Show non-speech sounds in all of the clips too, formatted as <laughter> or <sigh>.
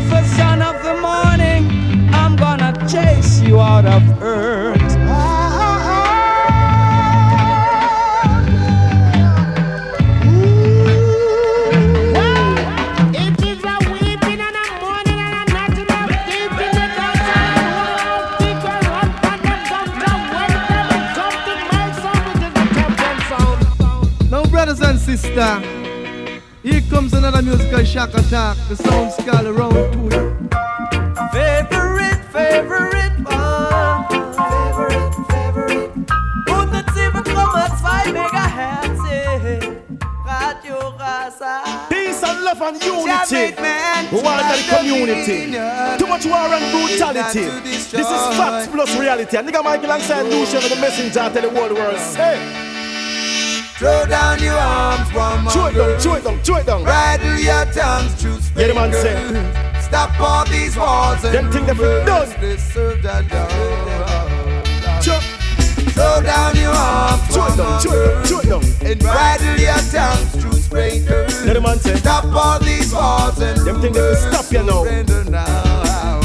Lucifer, son of the morning, I'm gonna chase you out of earth. Sisters, here comes another musical shock attack. The sound skull unity. We want that community. Too much war and brutality. This is facts plus reality. And nigga Michael alongside Lucian the messenger tell the world world. Say. Throw down your arms, woman. Chew it down, chew it down, chew it down. Bridle your tongues, truth. Yeah, the man say. Stop all these wars and Them think they feel done. They serve that Throw down your arms, chew it down, chew it down, chew it down. And bridle your tongues, truth breaker. Yeah, the man say. Stop all these wars and Them think they will stop you now. now.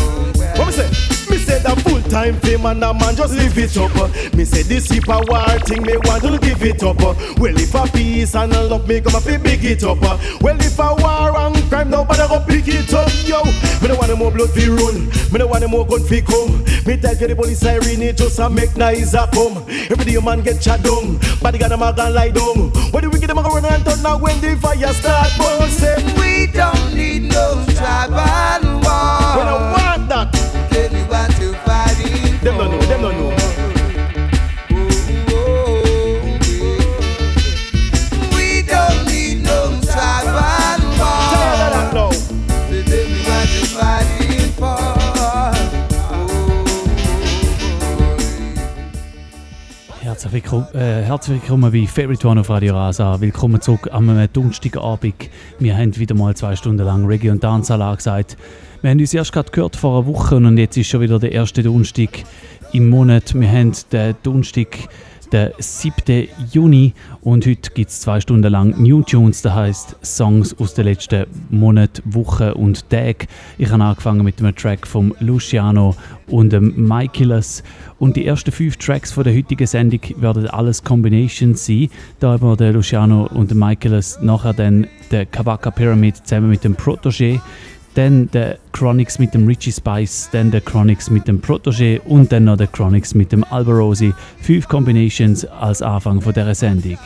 What me say? Me say that full time fame and a man just live it up. Me say this heap a war thing me want to give it up. Well if a peace and a love me come a fi big it up. Well if a war crime nobody go pick it up. Yo, me no want no more blood fi run. Me no want no more gun fi come. Me tell you the police siren it just a make noise a come. Every day a man get shot down. Body got a man gun lie down. When the wicked them a go run and turn now when the fire start burn. Say we don't need no tribal war. When I want that. Tell you what to fight Them don't know, them don't willkommen, äh, herzlich willkommen bei Favorite One auf Radio Rasa. Willkommen zurück am Donnerstagabend. Wir haben wieder mal zwei Stunden lang Reggae und Dancehall angesagt. Wir haben uns erst gerade gehört vor einer Woche und jetzt ist schon wieder der erste Donnerstag im Monat. Wir haben den Donnerstag, den 7. Juni und heute gibt es zwei Stunden lang New Tunes, das heisst Songs aus den letzten Monaten, Wochen und Tagen. Ich habe angefangen mit einem Track von Luciano und dem Michaelis und die ersten fünf Tracks von der heutigen Sendung werden alles Combinations sein, da aber der Luciano und der Michaelis nachher dann der Kabaka Pyramid zusammen mit dem Protégé dann der Chronics mit dem Richie Spice, dann der Chronics mit dem Protégé und dann noch der Chronics mit dem Alberosi. Fünf Combinations als Anfang von dieser Sendung.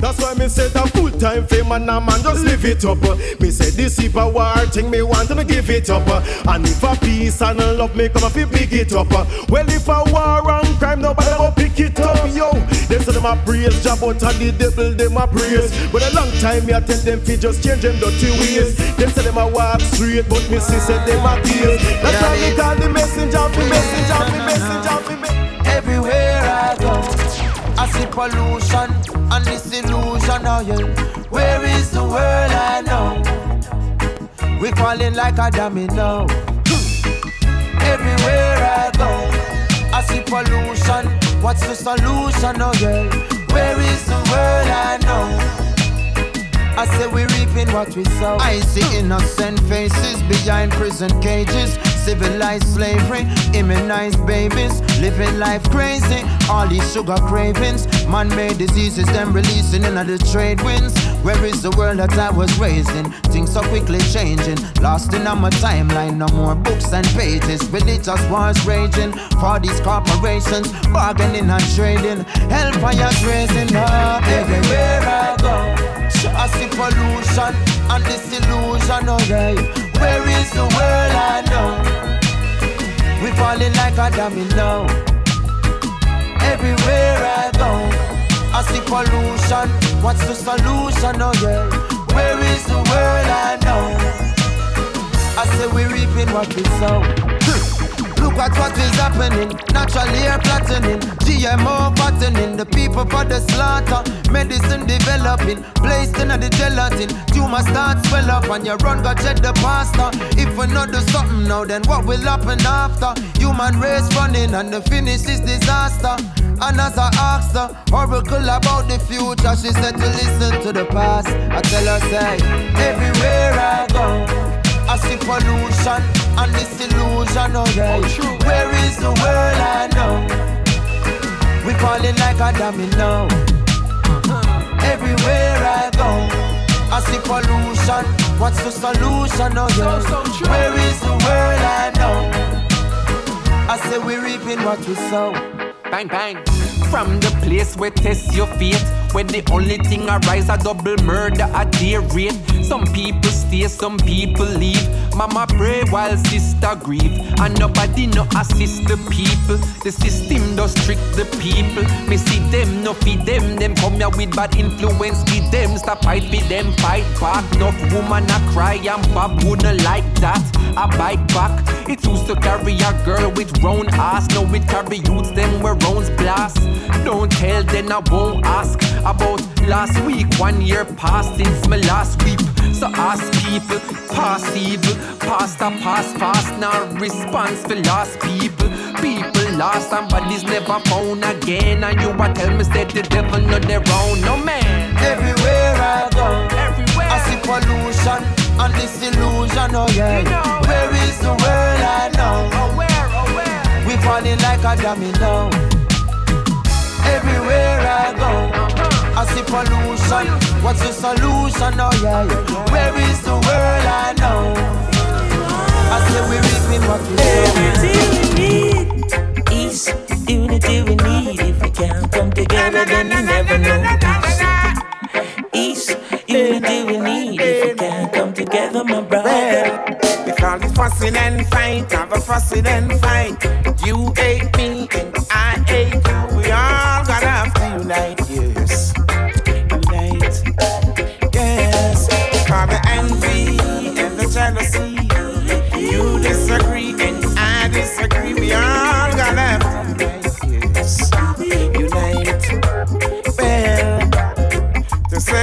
That's why me say that full time fame and a man just live it up. Me say this if a war thing me want to give it up. And if a peace and a love me come fi big it up. Well if a war and crime nobody go pick it up. Yo, they say them a praise job but and the devil them a praise. But a long time me tell them fi just change them dirty ways. Them say them a walk straight but me see say them a tears. That's why me call the messenger, the messenger, the messenger, the messenger. Everywhere I go, I see pollution and this illusion. Oh yeah, where is the world I know? We falling like a domino. Hmm. Everywhere I go, I see pollution. What's the solution? Oh yeah, where is the world I know? I say we reaping what we sow. I see innocent faces behind prison cages. Civilized slavery, immunized babies, living life crazy. All these sugar cravings, man-made diseases, them releasing in the trade winds. Where is the world that I was raised in? Things so quickly changing, lost in my timeline. No more books and pages. Religious wars raging for these corporations, bargaining and trading. Hellfire's raising up everywhere I go. I see pollution and disillusion, alright. Where is the world I know? We falling like a domino. Everywhere I go, I see pollution. What's the solution, oh yeah? Where is the world I know? I say we reaping what we sow. Look at what is happening. Natural air flattening. GMO fattening. The people for the slaughter. Medicine developing. Placed in the gelatin. Tumor start swell up and you run go check the pasta. If we not do something now, then what will happen after? Human race running and the finish is disaster. And as I asked her, oracle about the future, she said to listen to the past. I tell her, say, everywhere I go, I see pollution and disillusion, oh yeah. Oh, where is the world I know? We falling like a domino. Everywhere I go, I see pollution. What's the solution, oh yeah? Oh, where is the world I know? I say we reaping what we sow. Bang bang. From the place where test your fate, where the only thing arise a double murder at their rate. Some people stay, some people leave. Mama pray while sister grieve, and nobody no assist the people. The system does trick the people. Me see them, no feed them. Them come here with bad influence, give them. Stop fight for them, fight back. Enough woman a cry and Bob wouldn't like that. I bite back. It used to carry a girl with round ass. Now it carry youths them where rounds blast. Don't tell, then I won't ask about last week. One year past since my last week. So ask people, pass evil, past a pass fast. Now response for lost people. People lost, somebody's never found again. And you want tell me that the devil not their own, no man. Everywhere I go, everywhere I see pollution and disillusion, oh yeah. You know, where is the world I know? Oh where, oh where? We falling like a domino. Everywhere I go, uh-huh. I see pollution. What's the solution? Oh yeah, yeah. Where is the world I know? I say we reaping what we sow. Unity we need is unity we need. If we can't come together, then we never know peace. East unity we need. If we can't come together, my brother. We call it fussing and fight, have a fussing and fight. You hate me and I hate you.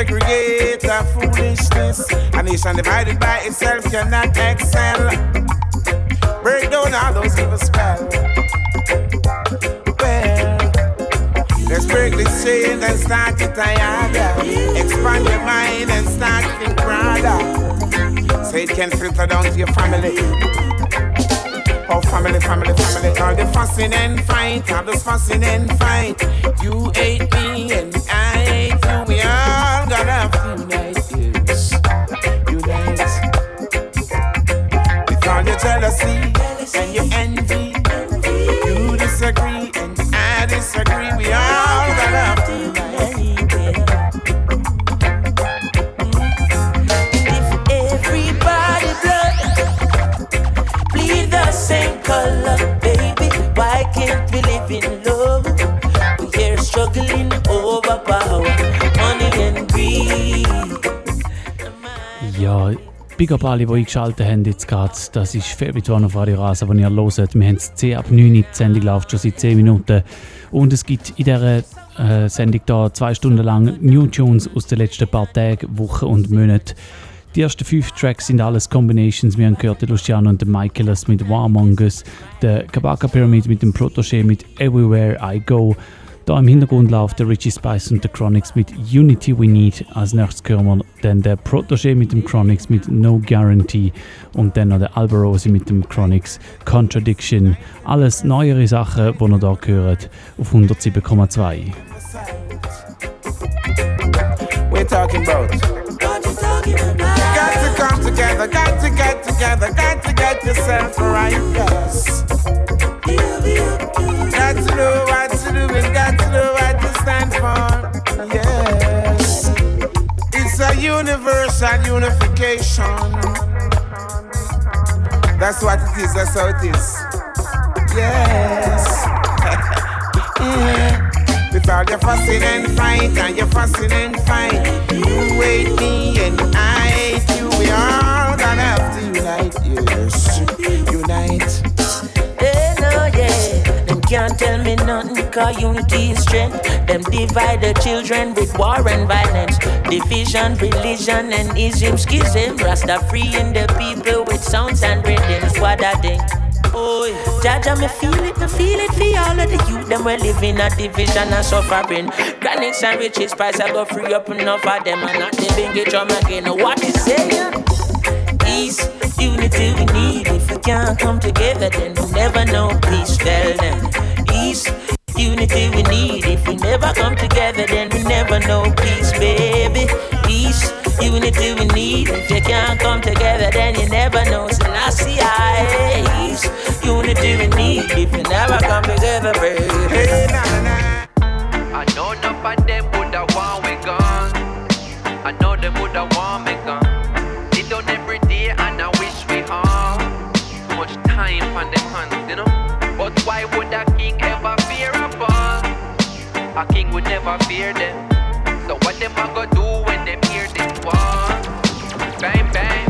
Segregate our foolishness. A nation divided by itself cannot excel. Break down all those evil spells. Well, let's break this chain and start it higher. Expand your mind and start think broader. So it can filter down to your family. Oh, family, family, family. All the fussing and fight, all the fussing and fight. You hate me and I and your envy. You disagree and I disagree. We all big up alle, die eingeschaltet haben jetzt gerade. Das ist One auf Radio Rasa, den ihr hört. Wir haben es 10 ab 9 die Sendung läuft schon seit 10 Minuten. Und es gibt in dieser äh, Sendung da zwei Stunden lang New Tunes aus den letzten paar Tagen, Wochen und Monaten. Die ersten fünf Tracks sind alles Combinations. Wir haben gehört Luciano und Michaelis mit Warmongers, der Kabaka Pyramid mit dem Protégé mit Everywhere I Go. Da im Hintergrund läuft der Richie Spice und der Chronix mit Unity We Need. Als nächstes hören wir dann der Protégé mit dem Chronix mit No Guarantee und dann noch der Alberosi mit dem Chronix Contradiction. Alles neuere Sachen, die ihr hier hört, auf 107,2. We're talking about. Got to come together, got to get together, got to get yourself right, yes. Know what to do and got to know what to stand for, yes. It's a universal unification. That's what it is, that's how it is. Yes. <laughs> yeah. With all your fussing and fight and your fussing and fight. You hate me and I hate you. We all gonna have to unite, yes. Unite. Can't tell me nothing, cause unity is strength. Them divide the children with war and violence. Division, religion, and ism, schism. Rasta freeing the people with sounds and rhythms. What I think. Oh, Jaja, me feel it, me feel it for all of the youth. Them we living a division and suffering. Granix and price, I go free up enough of them. And not they bring it from again. What is saying? East unity we need. If we can't come together, then we never know peace. Tell them east unity we need. If we never come together, then we never know peace, baby. East unity we need. If you can't come together, then you never know. So I see I east unity we need. If you never come together, baby. Hey, nah, nah. I know enough of them would have want we gone. I know them would have want why would a king ever fear a fall? A king would never fear them. So what them a go do when them hear this war? Bang bang.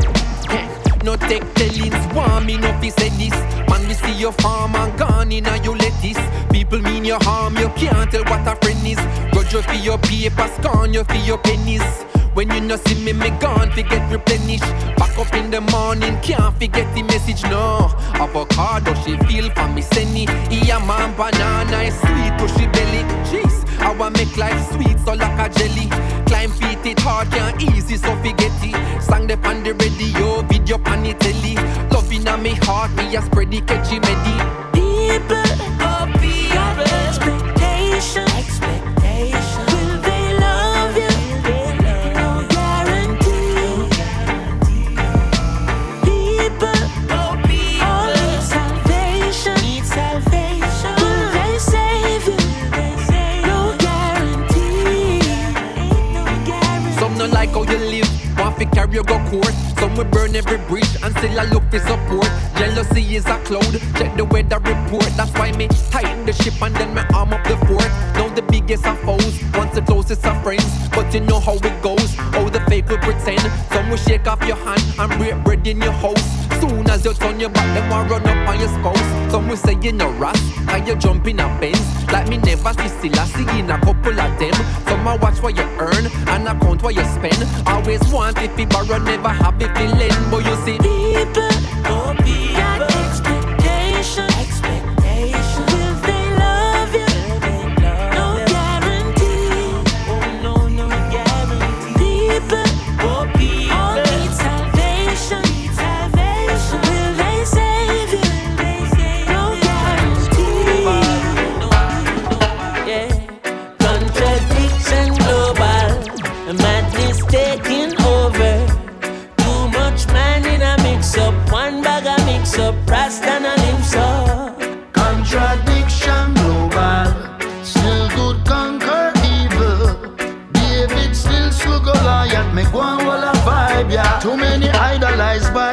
No take tellings, me no fi say this Man, we see your farm and gone in and you lettuce People mean your harm, you can't tell what a friend is Grudge you for your paper, scorn you for your pennies when you no see me, me gone forget get replenished. Back up in the morning, can't forget the message. No, avocado she feel for me senny. Yeah man, banana is sweet to she belly. Jeez, I want make life sweet so like a jelly. Climb feet it hard, can't easy so forget it. Sang the on the radio, video pan the telly. Love in me heart, me a spread the catchy oh people, you go court. Some will burn every bridge and still I look for support. Jealousy is a cloud, check the weather report. That's why me tighten the ship and then me arm up the fort. Now the biggest of foes, once the closest of friends. But you know how it goes, how the will pretend. Some will shake off your hand and break bread in your house. Soon as you turn your back, them will run up on your spouse. Some will say you're no ras, and you jump in a Benz. Like me never see still I see in a couple of them. Some I watch what you earn and account what you spend. Always want if you borrow, never have if lend. But you see, People, oh people,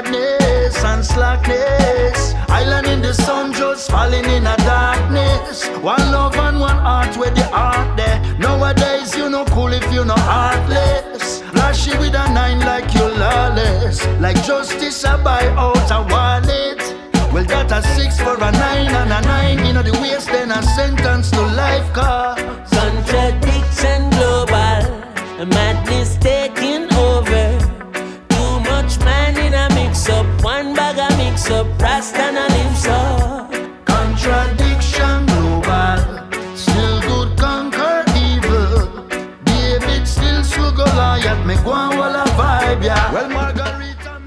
badness and slackness. Island in the sun just falling in a darkness. One love and one heart where the heart there. Nowadays you no cool if you no heartless. Flashy with a nine like you lawless. Like justice I buy out a wallet. Well, that a six for a nine and a nine. You know the waste, then a sentence to life cause. Contradiction Rasta and lips up. Contradiction global. Still good conquer evil. David still slow Goliath. Make one wall a vibe, yeah. Well, Margarita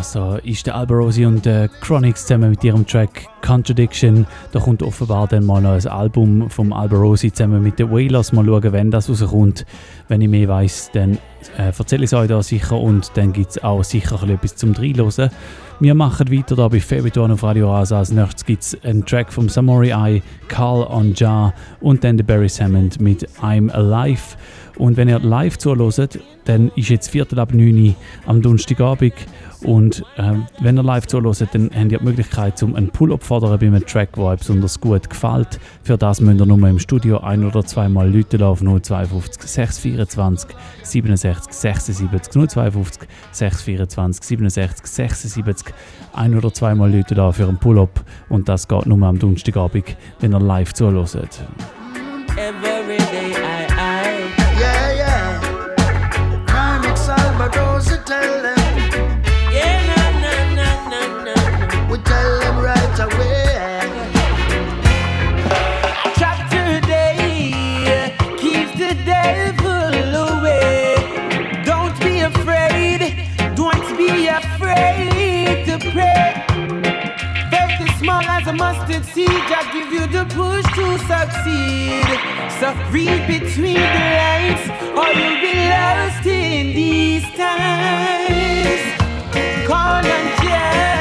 das da ist der Alberosi und der Chronix zusammen mit ihrem Track Contradiction. Da kommt offenbar dann mal noch ein Album vom Alberosi zusammen mit den Wailers. Mal schauen, wenn das rauskommt. Wenn ich mehr weiß, dann äh, erzähle ich es euch da sicher und dann gibt es auch sicher etwas zum Reinhören. Wir machen weiter da bei One auf Radio Rasa. Als nächstes gibt es einen Track vom Samurai Eye, Carl on Jar und dann der Barry Hammond mit I'm Alive. Und wenn ihr live zuhört, dann ist jetzt Viertel ab 9 Uhr am Donnerstagabend. Und ähm, wenn ihr live zuhört, dann habt ihr die Möglichkeit, um einen Pull-up zu fordern bei einem Track, der euch besonders gut gefällt. Für das müsst ihr nur im Studio ein- oder zweimal Leute auf 052 624 67 76 052 624 67 76 ein- oder zweimal Leute da für einen Pull-up. Und das geht nur am Donnerstagabend, wenn ihr live zuhört. Every day I, I. Yeah, yeah. Carmick Salvador, tell a mustard seed. I give you the push to succeed. So read between the lines, or you'll be lost in these times. Call on to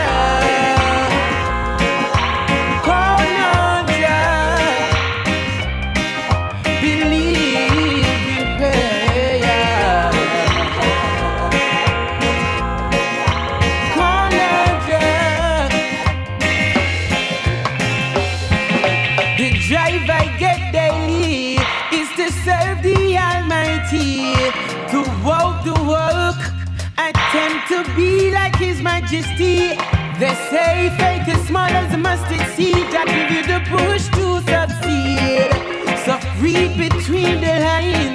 Majesty. They say faith is small as a mustard seed. I give you the push to succeed. So read between the lines,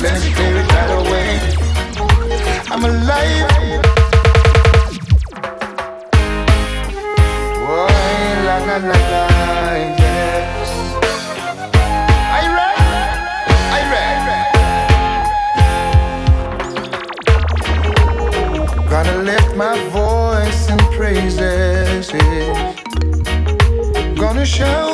another day. Let me clear it right away. I'm alive. Boy, la la la la. Gonna lift my voice in praises. Gonna shout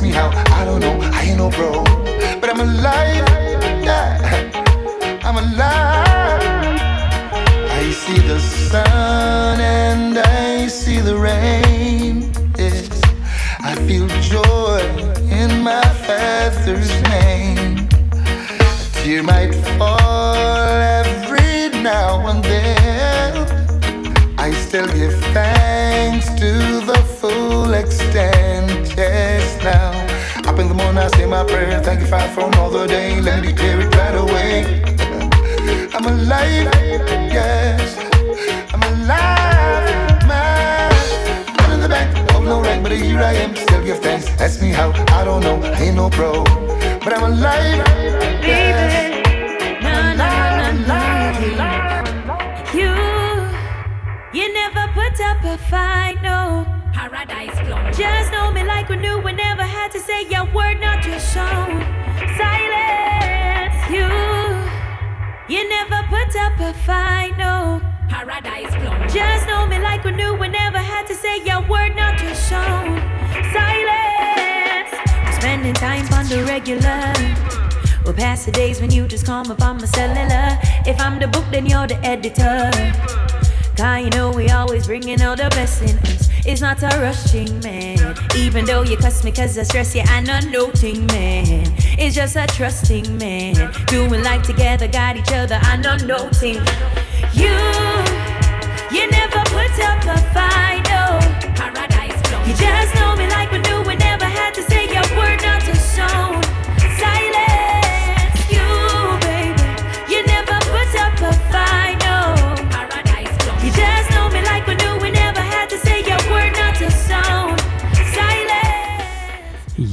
Me how, I don't know, I ain't no bro, but I'm alive, prayer. Thank you, Father, for another day. Let me clear it right away. I'm alive, yes. I'm alive, man. One in the bank, oh no rank, but here I am. Still give thanks. Ask me how, I don't know. I ain't no pro, but I'm alive, yes. You, you never put up a fight, no. Paradise flow. Just know me like we knew we never had to say your word, not your song. Silence, you. You never put up a fight, no. Paradise flow. Just know me like we knew we never had to say your word, not your song. Silence. Spending time on the regular. We'll pass the days when you just call me on my cellular. If I'm the book, then you're the editor. Cause you know we always bringing out the best in us. It's not a rushing man. Even though you cuss me cause I stress you, I'm not noting man. It's just a trusting man. Doing life together, got each other, I'm not noting. You, you never put up a fight, no. Paradise. You just know me like we knew we never had to say your word, not to sound.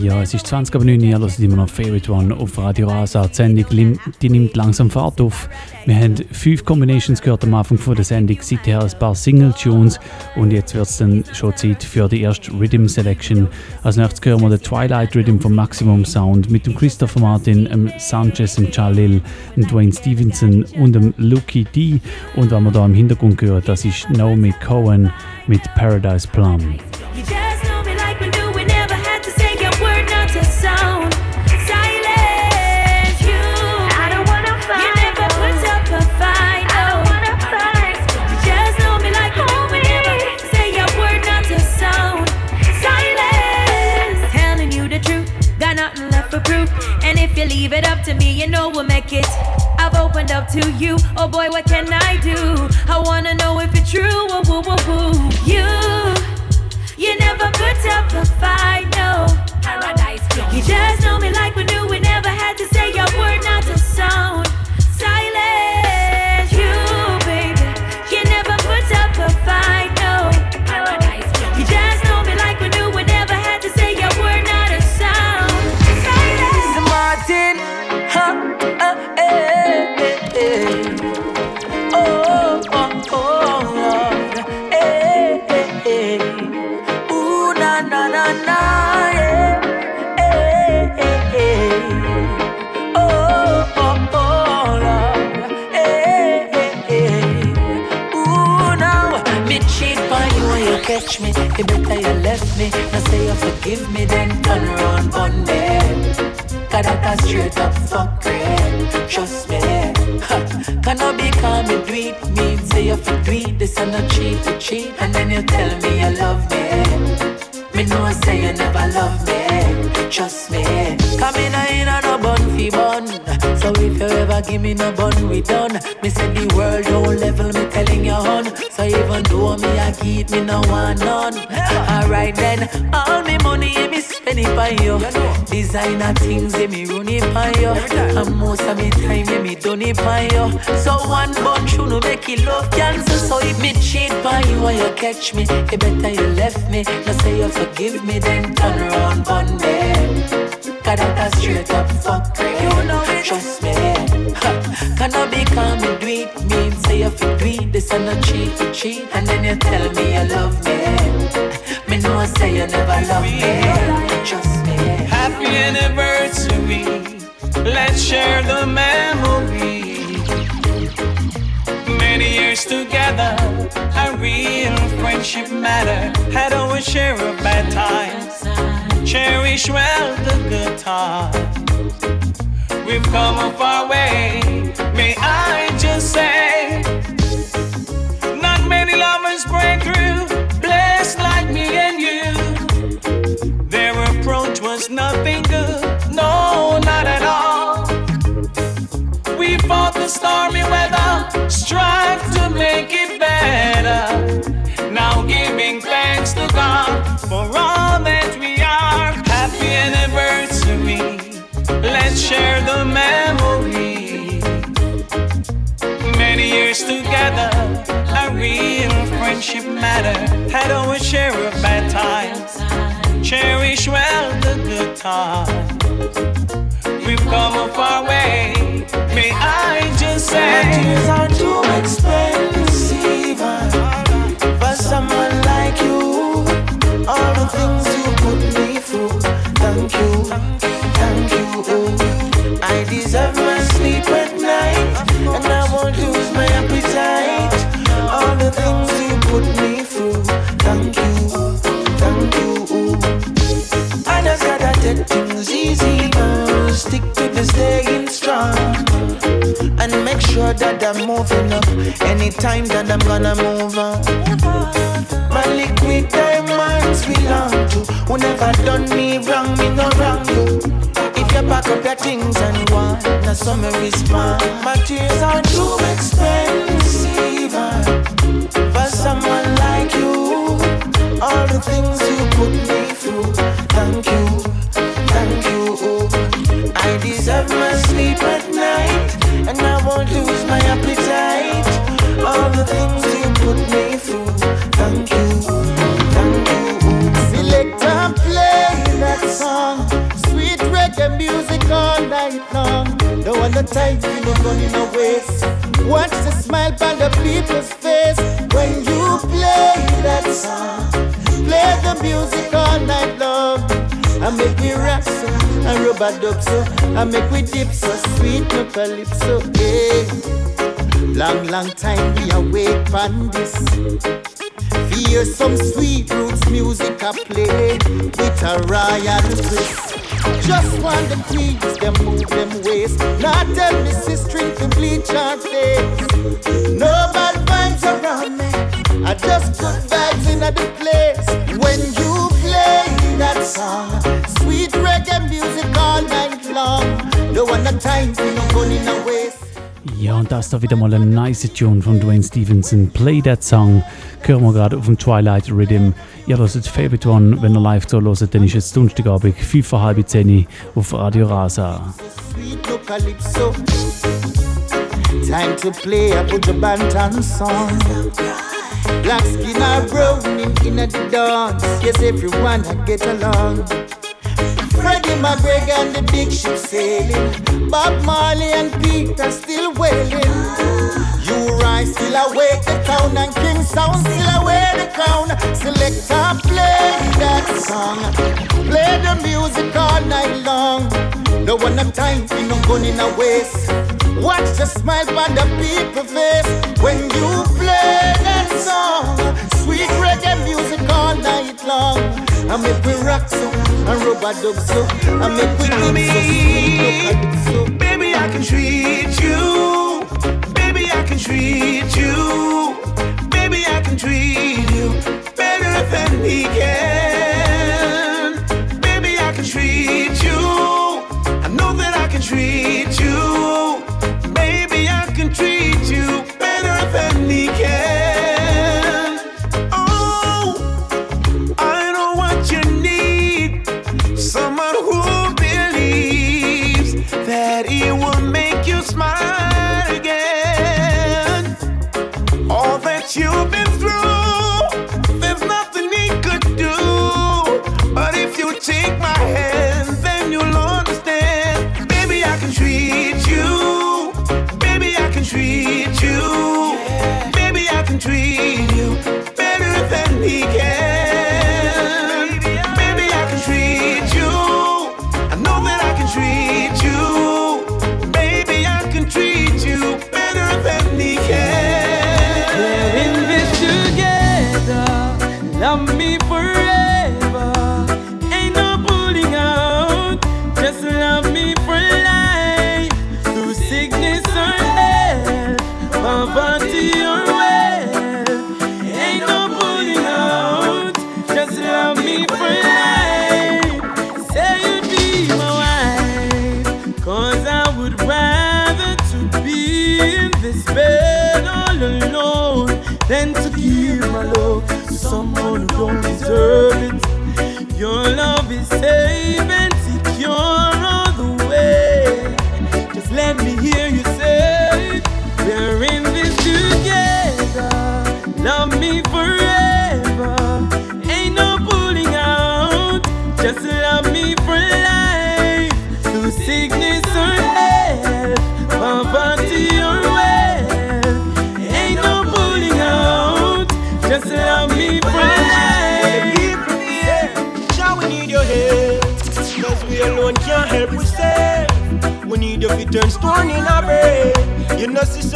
Ja, es ist 20 ab 9 Uhr, ihr hört immer noch Favorite One auf Radio Rasa. Die Sendung die nimmt langsam Fahrt auf. Wir haben fünf Combinations gehört am Anfang von der Sendung, seither ein paar Single-Tunes und jetzt wird es dann schon Zeit für die erste Rhythm Selection. Als nächstes hören wir den Twilight Rhythm vom Maximum Sound mit dem Christopher Martin, dem Sanchez, dem Jalil, dem Dwayne Stevenson und dem Lucky D. Und was wir da im Hintergrund hören, das ist Naomi Cohen mit Paradise Plum. Leave it up to me, you know we'll make it. I've opened up to you. Oh boy, what can I do? I wanna know if it's true. Woo, woo, woo, woo. You, you never put up a fight, no. Paradise You just know me like we knew. We never had to say a word, not a sound. You better you left me. Now say you forgive me, then turn around on me. Cause that a straight up fuck it. Trust me. <laughs> Can I be calm and do? Mean say you for do it. This and not cheat to cheat. And then you tell me you love me. Me know say you never love me. Trust me. Come in in a no bun fi bun. So if you ever give me no bun, we done. Me say the world don't level me telling you hun. So even though me a keep me no want none. Alright then, all me money yeah, me spend it by you. Designer things yeah, me run it on you. And most of me time yeah, me done it on you. So one bun should no make it love cancer. So if me cheat by you and you catch me, you better you left me. You forgive me, then turn around bun me. Cause that a straight up fuck You know it. Trust me. Ha. Can I be calm and do it? Mean say you fi do it. This and not cheat to cheat. And then you tell me you love me. Me know I say you never love me. Trust me. Happy anniversary. Let's share the memory. Many years together, friendship matter. Had our share of bad times. Cherish well the good times. We've come a far way. May I just say, not many lovers break through, blessed like me and you. Their approach was nothing good, no, not at all. We fought the stormy weather, strive to make it better. Share the memory. Many years together, a real friendship matter. Had our share of bad times. Cherish well the good times. We've come a far way. May I just say, My tears are too expensive things you put me through, thank you, thank you. I deserve my sleep at night, and I won't lose my appetite. All the things you put me through, thank you, thank you. I just gotta take things easy, uh, stick to the staying strong and make sure that I'm moving up anytime that I'm gonna move on. My liquid belong to who never done me wrong, me no wrong you. If you pack up your things and want, now so me respond. My tears are too expensive uh, for someone like you. All the things you put me through, thank you, thank you. I deserve my sleep at night, and I won't lose my appetite. All the things you put me long. Don't want the time to look on in a waste. Watch the smile by the people's face when you play that song. Play the music all night long. I make me rap so, and rub a dub so, I make we dip so, sweet no calypso, yeah. Long, long time we awake on this. Hear some sweet roots music I play with a royal twist. Just want the queens, them move them waist. Not tell me string to bleach her face. No bad vibes around me. I just good vibes in the place. When you play that song, sweet reggae music all night long. No time for no in a waste. Ja, und das ist doch wieder mal ein nice Tune von Dwayne Stevenson. Play That Song. Hören wir gerade auf dem Twilight Rhythm. Hört das Favorite One, wenn ihr live so hört, dann ist es Donnerstagabend, 5 vor halb 10 auf Radio Rasa. Time to play a put the bantan song. Black skin are brown in, in the dance. Yes, everyone I get along. Freddie McGregor and the big ship sailing. Bob Marley and Peter still wailing. You rise still awake the town and King Sound still away the crown. Selector play that song. Play the music all night long. No one have time for no gun in a waste. Watch the smile on the people face when you play that song. Sweet reggae music all night long. I make we rock so and rubber dub so. I make we Tell so sweet me, so. baby, I can treat you. Baby, I can treat you. Baby, I can treat you better than he can.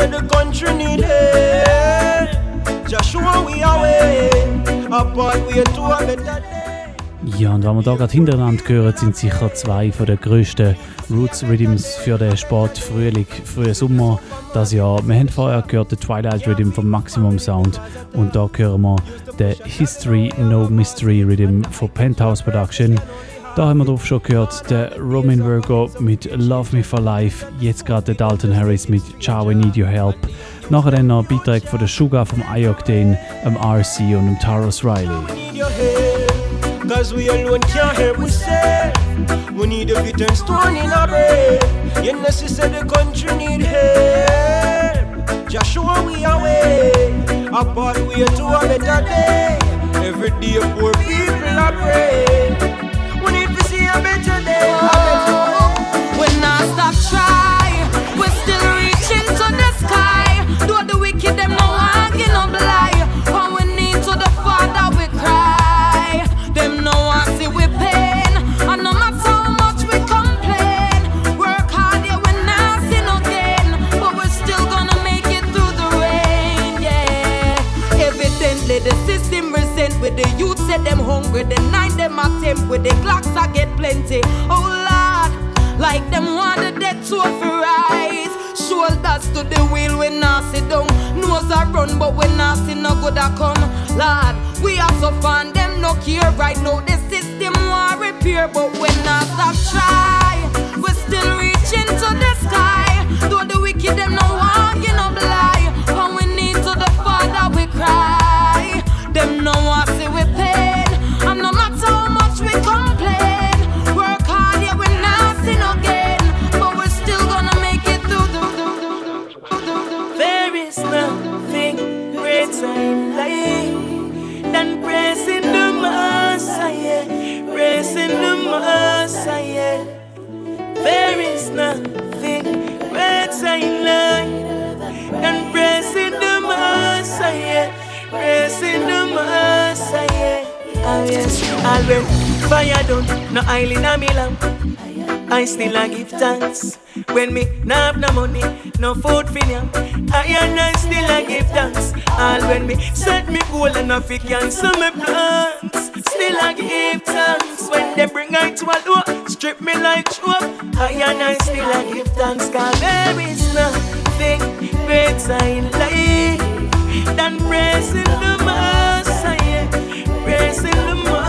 Sister, the country need help. Show we are way. Apart we to a better. Ja, und wenn wir da gerade hintereinander hören, sind sicher zwei von den grössten Roots Rhythms für den Sport Frühling, frühen Sommer das Jahr. Wir haben vorher gehört den Twilight Rhythm vom Maximum Sound und da hören wir den History No Mystery Rhythm von Penthouse Production. Da haben wir drauf schon gehört, der Roman Virgo mit Love Me for Life, jetzt gerade der Dalton Harris mit Ciao I Need Your Help. Nachher dann noch ein Beitrag von der Sugar vom iOctane, dem RC und dem Taros Riley. Cause we alone can't help ourselves. We need you to turn stone in our. You know, sister, the country need help. Just show we are way. Apart we to a better day. Every day, poor people are praying. Need to With the nine them attempt, with the clocks I get plenty. Oh Lord, like them want the dead to rise. Shoulders to the wheel when I sit down. Nose I run, but when I see no good I come. Lord, we are so fond them no care right now. The system want repair, but when I stop try, we still reaching to the sky. Though the wicked them no walking no blind, when we need to the Father we cry. When fire done, no oil in a me lamp. I still a give thanks. When me nah have no money, no food for them, I and I still a give thanks. All when me set me goal and I fi cancel me plans, still a give thanks. When they bring I to a door, strip me like chop, I and I still a give thanks. Cause there is nothing greater in life than praising the Messiah, praising the Messiah.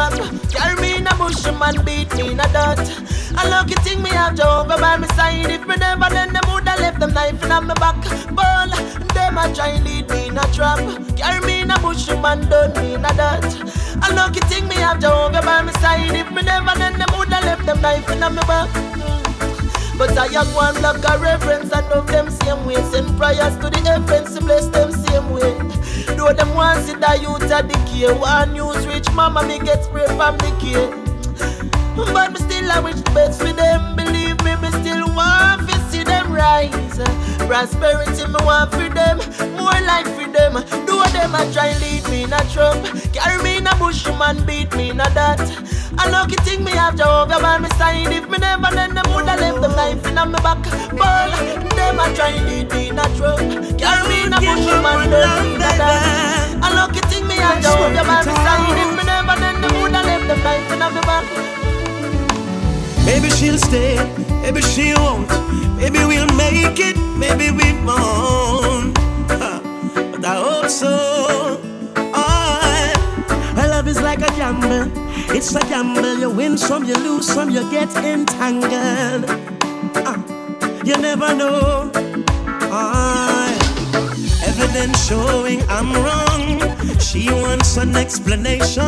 In trap Carry me in a bush, man beat me in a dot. A lucky thing me have Jehovah by my side. If me never then them woulda left them knife in my back. Ball, them a try lead me in a trap. Carry me in a bush, man done me in a dot. A lucky thing me have Jehovah by my side. If me never then them woulda left them knife in my back. But I have one block of reverence and love them same way. Send prayers to the heavens to bless them same way. Though them want see the youth a decay. One news rich mama me get spray from the decay. But me still I wish best for them. Believe me, me still want to see them rise. Prosperity me want for them. More life for them. Do them a try lead me in a trap. Carry me in a bush, man beat me in a that. I lucky thing me have Jehovah by my side. If me never then them woulda left them knife in my back. Ball, them a try lead me in a trap. Carry me in a bush, man beat me in a that. I lucky thing me have Jehovah by my side. If me never then them woulda left them knife in my back. Maybe she'll stay, maybe she won't. Maybe we'll make it, maybe we won't. Huh. But I hope so. I love is like a gamble. It's a gamble. You win some, you lose some, you get entangled. Uh, you never know. Oh, evidence showing I'm wrong. She wants an explanation.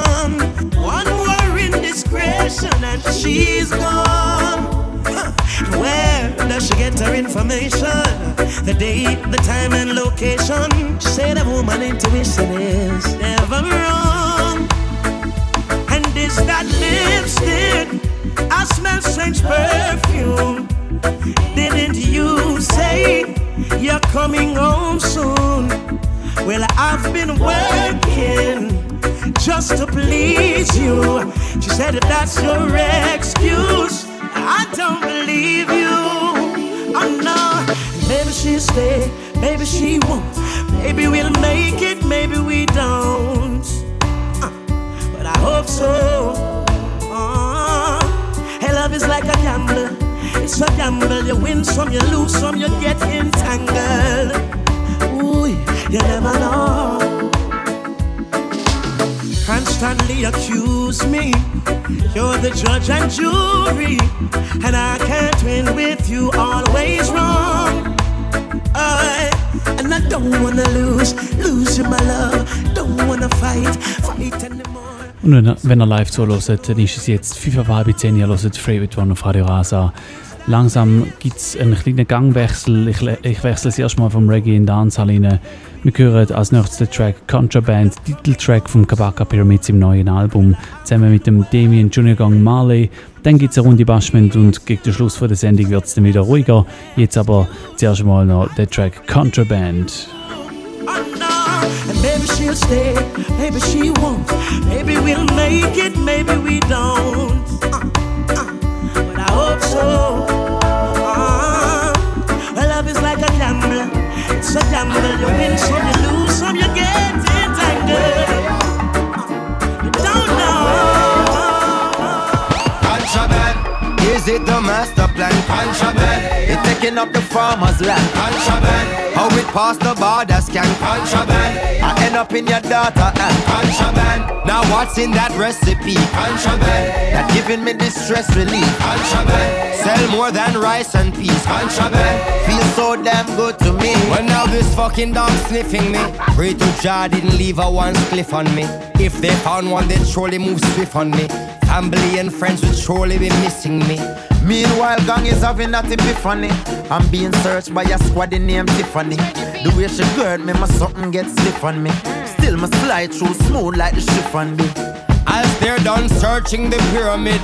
One more indiscretion and she's gone. Huh. Where does she get her information? The date, the time, and location. She said a woman intuition is never wrong. And is that lipstick? I smell strange perfume. Didn't you say you're coming home soon? Well, I've been working just to please you. She said, if that's your excuse, I don't believe you. Oh no, maybe she'll stay, maybe she won't. Maybe we'll make it, maybe we don't. Uh, but I hope so. Uh, hey, love is like a gamble. It's a gamble. You win some, you lose some, you get entangled. You never know constantly accuse me. You're the judge and jury, and I can't win with you, always wrong. I, and I don't wanna lose, lose you, my love. Don't wanna fight, fight anymore. Und wenn er, wenn er live zuhört, dann ist es jetzt 5 ab halb 10 Ihr hört Favorite One auf Radio Rasa. Langsam gibt es einen kleinen Gangwechsel. Ich, ich wechsle es erstmal vom Reggae in Dancehall rein. Wir hören als nächstes den Track Contraband, Titeltrack vom Kabaka Pyramids im neuen Album, zusammen mit dem Damien Junior Gang Marley. Dann gibt es eine Runde Bashment und gegen den Schluss der Sendung wird es dann wieder ruhiger. Jetzt aber zuerst mal noch der Track Contraband. And maybe she'll stay, maybe she won't. Maybe we'll make it, maybe we don't. Uh, uh, but I hope so. Is it the master plan? Contraband, taking up the farmer's land. Contraband, how it pass the border scan. Contraband, I end up in your daughter and contraband. Now what's in that recipe? Contraband, that giving me this stress relief. Contraband, sell more than rice and peas. Contraband, feel so damn good to me. Well now this fucking dog sniffing me Pray to Jah didn't leave a one spliff on me If they found one they'd surely move swift on me Family and friends would surely be missing me Meanwhile, gang is having that epiphany. I'm being searched by a squad named Tiffany. The way she gird me, my something gets stiff on me. Still my slide through smooth like the chiffon do. As they're done searching the pyramid,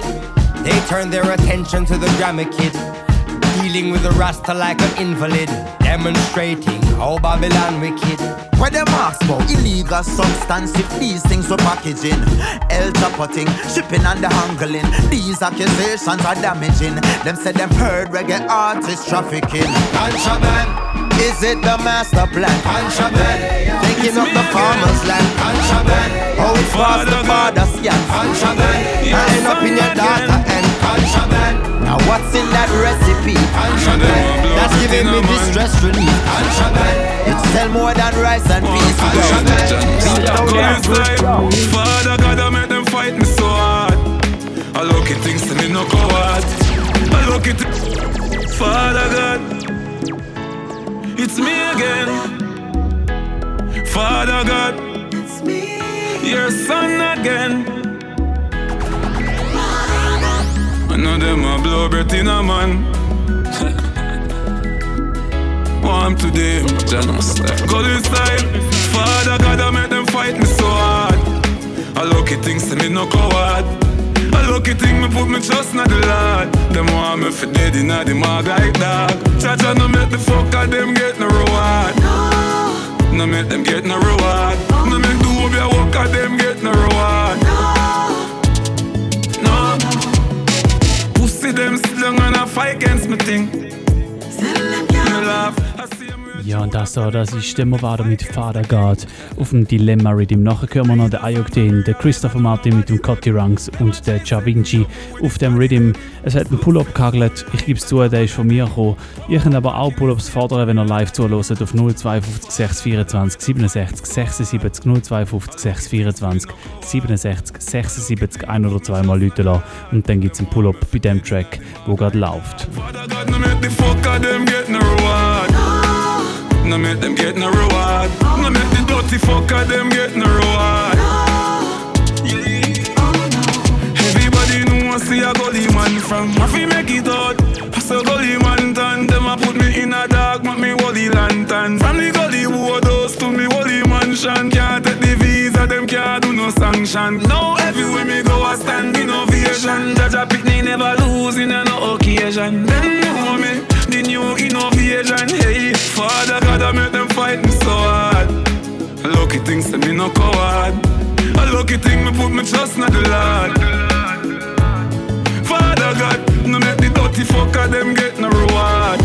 they turn their attention to the grammar kid. Dealing with the rasta like an invalid, demonstrating how Babylon wicked. Where them ask for illegal substance if these things were packaging, el potting, shipping and the handling. These accusations are damaging. Them said them heard reggae artists trafficking. Contraband. Is it the master plan? Contraband. Taking up the farmer's land. Contraband. How it's past the father's scan. Contraband. Tying up in your daughter and contraband. Now what's in that recipe? Contraband. That's giving me distress relief. Contraband. It sell more than rice and peas. Father God, I make them fight me so hard. I look at things to me no go hard. I look at Father God, it's me again. Father God, it's me. Your son again. Know them a blow breath in a man. Warm today, go inside. Father God, I make them fight me so hard. I lucky things to me no coward. I lucky thing me put me trust in the Lord. Them want me for dead in the mag like dog. Cha-cha no make the fuck of them get no reward. No make them get no reward. No make whole be a work of them get fight against me thing. Me laugh. Ja, und das da, das ist der Movado mit Vater God auf dem Dilemma Rhythm. Nachher hören wir noch den Ayokden, den Christopher Martin mit dem Cotty Ranks und der Ja Vinci auf dem Rhythm. Es hat einen Pull-Up gehagelt. Ich gebe es zu, der ist von mir gekommen. Ihr könnt aber auch Pull-Ups fordern, wenn ihr live zuhört auf 052 624 67 76 052 624 67 76 ein oder zweimal Leute lassen. Und dann gibt es einen Pull-Up bei dem Track, wo gerade läuft. God, no make the fuck them get no reward. No make them get no reward. No make the dirty fuck of them get no reward. Everybody know I see a gully man from I fi make it out. I say gully man done. Them a put me in a dark, make me wally lantern. From the gully house to me wally mansion. Can't take the visa, them can't do no sanction. Now everywhere me go, I stand innovation. Jaja Pitney never lose in no occasion. Them know me, the new innovation. Hey, Father God, I make them fight me so hard. Lucky things to me no coward. A lucky thing me put me trust in the Lord. Father God, no make the dirty fucker them get no reward.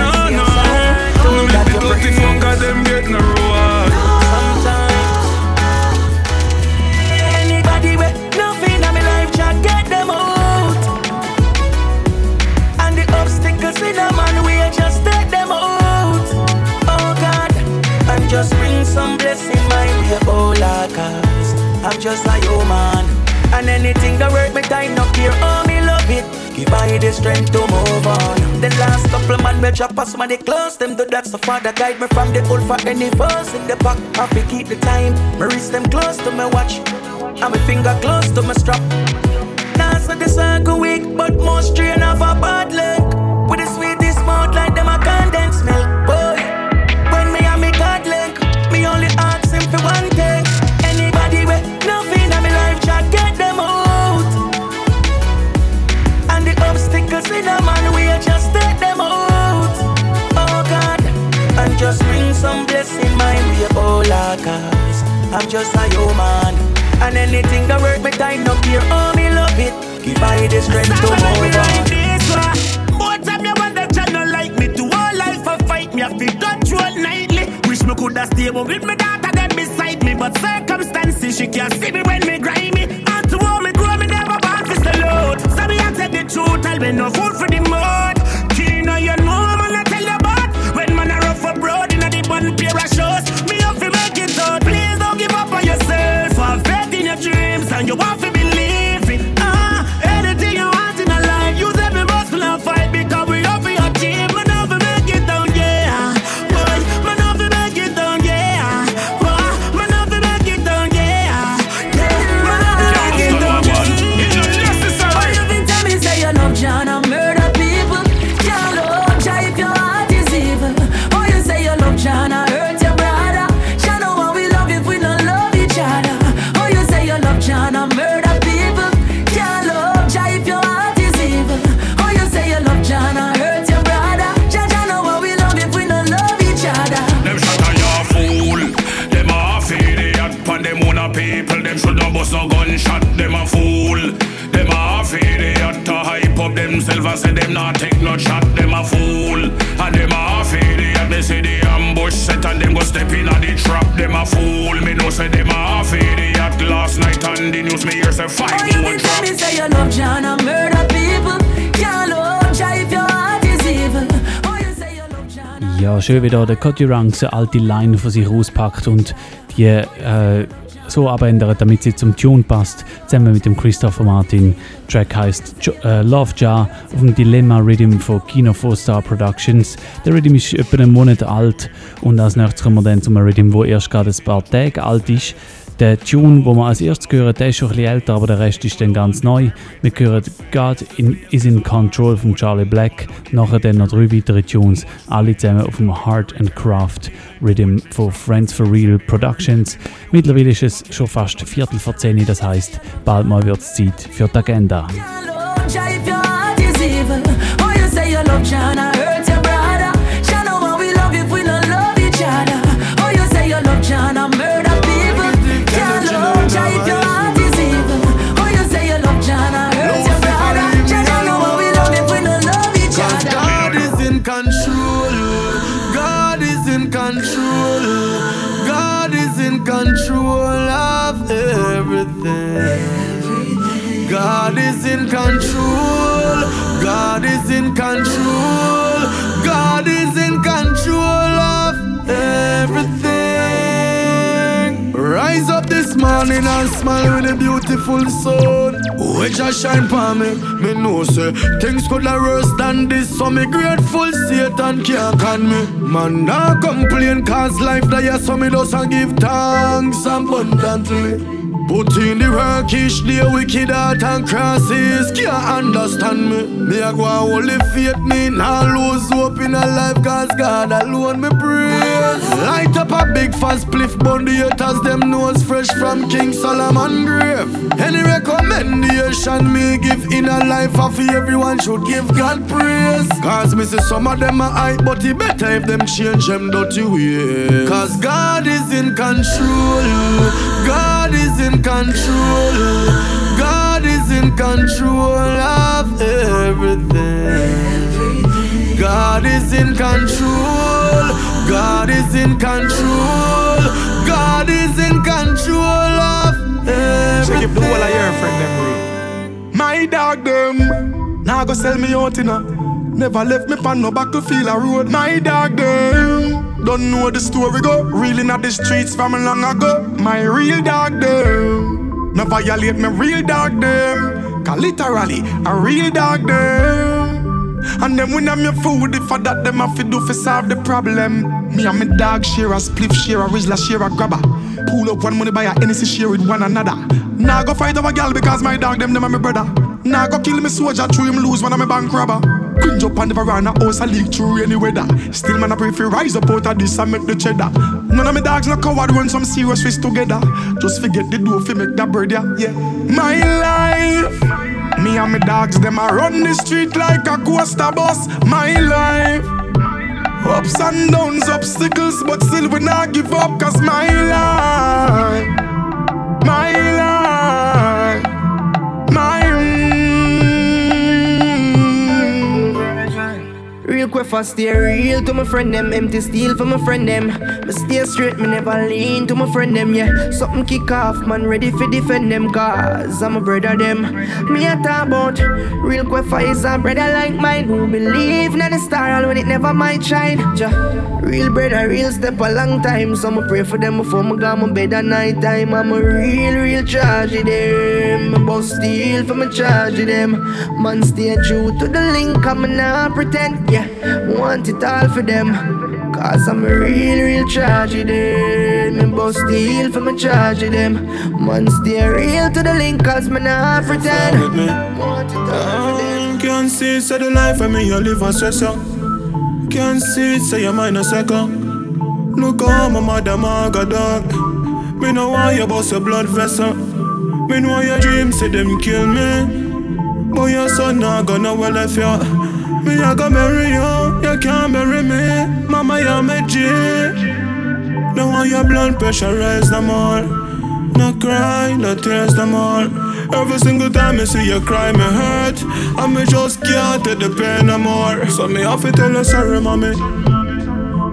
No, no, no make the dirty fucker them get no reward. Just bring some blessing my way, oh Lord, cause I'm just a human. And anything that work me time, no care, oh me love it. Give I the strength to move on. The last couple man me drop us man they close them to that so father guide me from the old for any force in the back. I keep the time. Me wrist them close to my watch. And my finger close to my strap. Now so the circle weak, but more strain of a bad luck. With the sweetest mouth like them a condensed some blessing my way, oh Lord, cause I'm just a human. And anything that work me time, no care, oh me love it. Give I the strength to move on. More time you want that channel like me to all life a fight me, I feel control nightly. Wish me coulda stay but with me daughter them beside me, but circumstances she can't see me when me grimy. Say them a half idiot. Last night on the news me hear say five Oh, you been tell me say you love John and murder people. Can't love Jah if your heart is evil. John. Ja, schön, wie da der Cody Ranks eine alte Line von sich rauspackt und die äh, so abändert, damit sie zum Tune passt, zusammen mit dem Christopher Martin. Der Track heißt jo äh, Love Jar auf dem Dilemma Rhythm von Kino 4 Star Productions. Der Rhythm ist etwa einen Monat alt und als nächstes kommen wir dann zum Rhythm, wo erst gerade ein paar Tage alt ist. Der Tune, wo wir als erstes hören, der ist schon ein bisschen älter, aber der Rest ist dann ganz neu. Wir hören God in, is in Control von Charlie Black, nachher dann noch drei weitere Tunes, alle zusammen auf dem Heart and Craft Rhythm von Friends for Real Productions. Mittlerweile ist es schon fast Viertel vor zehn, das heißt, bald mal wird es Zeit für die Agenda. In control. God is in control. Morning and smile with a beautiful sun. Which I shine for me, me know say things could have worse than this. So me grateful Satan can't con me. Man, nah complain cause life there so me just a give thanks abundantly. Put in the work each day, wicked heart and crosses Can't understand me Me a go and hold faith, me Nah lose hope in a life Cause God alone me praise Light up a big fast spliff Bun the haters, them nose fresh from King Solomon grave Any recommendation me give in a life of everyone should give God praise Cause me see some of them are hype But it better if them change them dirty ways Cause God is in control God is in control. God is in control of everything. God is in control. God is in control. My dog them, now go sell me out in a. Never left me pan no battlefield a road. My dog them, don't know the story go. Reeling at the streets from long ago. My real dog them, no violate me real dog them. Cause literally a real dog them. And them when I'm your food, if I that them have to do for solve the problem. Me and my dog share a spliff, share a Rizla, share a grabber. Pull up one money buy a Hennessy, share with one another. Nah go fight over gal because my dog them them and my brother. Nah go kill me soldier, through him lose one of my bank robber. Cringe up on the veranda, house a leak through any weather. Still man I pray for rise up out of this and make the cheddar. None of my dogs no coward run some serious risk together. Just forget the door fi make that bird yeah. yeah. My life. Me and my dogs, them a run the street like a coaster bus. My life. Ups and downs, obstacles, but still we not give up. Cause my life, my life, For stay real. To my friend them Empty steel for my friend them. Me stay straight, me never lean. To my friend them Yeah, something kick off, man ready for defend them. Cause I'm a brother them. Me a talk about Real quick for is a brother like mine Who believe in the star when it never might shine. Ja, Real brother, real step a long time. So me pray for them before me go my bed at night time. I'm a real, real charge of them. Steel for my charge of them. Man stay true to the link, I'm not pretend Yeah, want it all for them Cause I'm a real, real tragedy. Me bust steel for me charge of them Man stay real to the link cause me not pretend. Want it all for oh, them Can't see it, say the life of me, you live a stress ya. Can't see it, say your mind a second. Look how my mother maga dog. Me know why you bust your blood vessel. Me know your dreams say them kill me. But your son not gonna well if you. Me I go marry you, you can't marry me. Mama, you me G. Now why your blood pressure rise no more. No cry, no tears no more. Every single time I see you cry, me hurt. And me just can't take the pain no more. So me have to tell you sorry, mommy.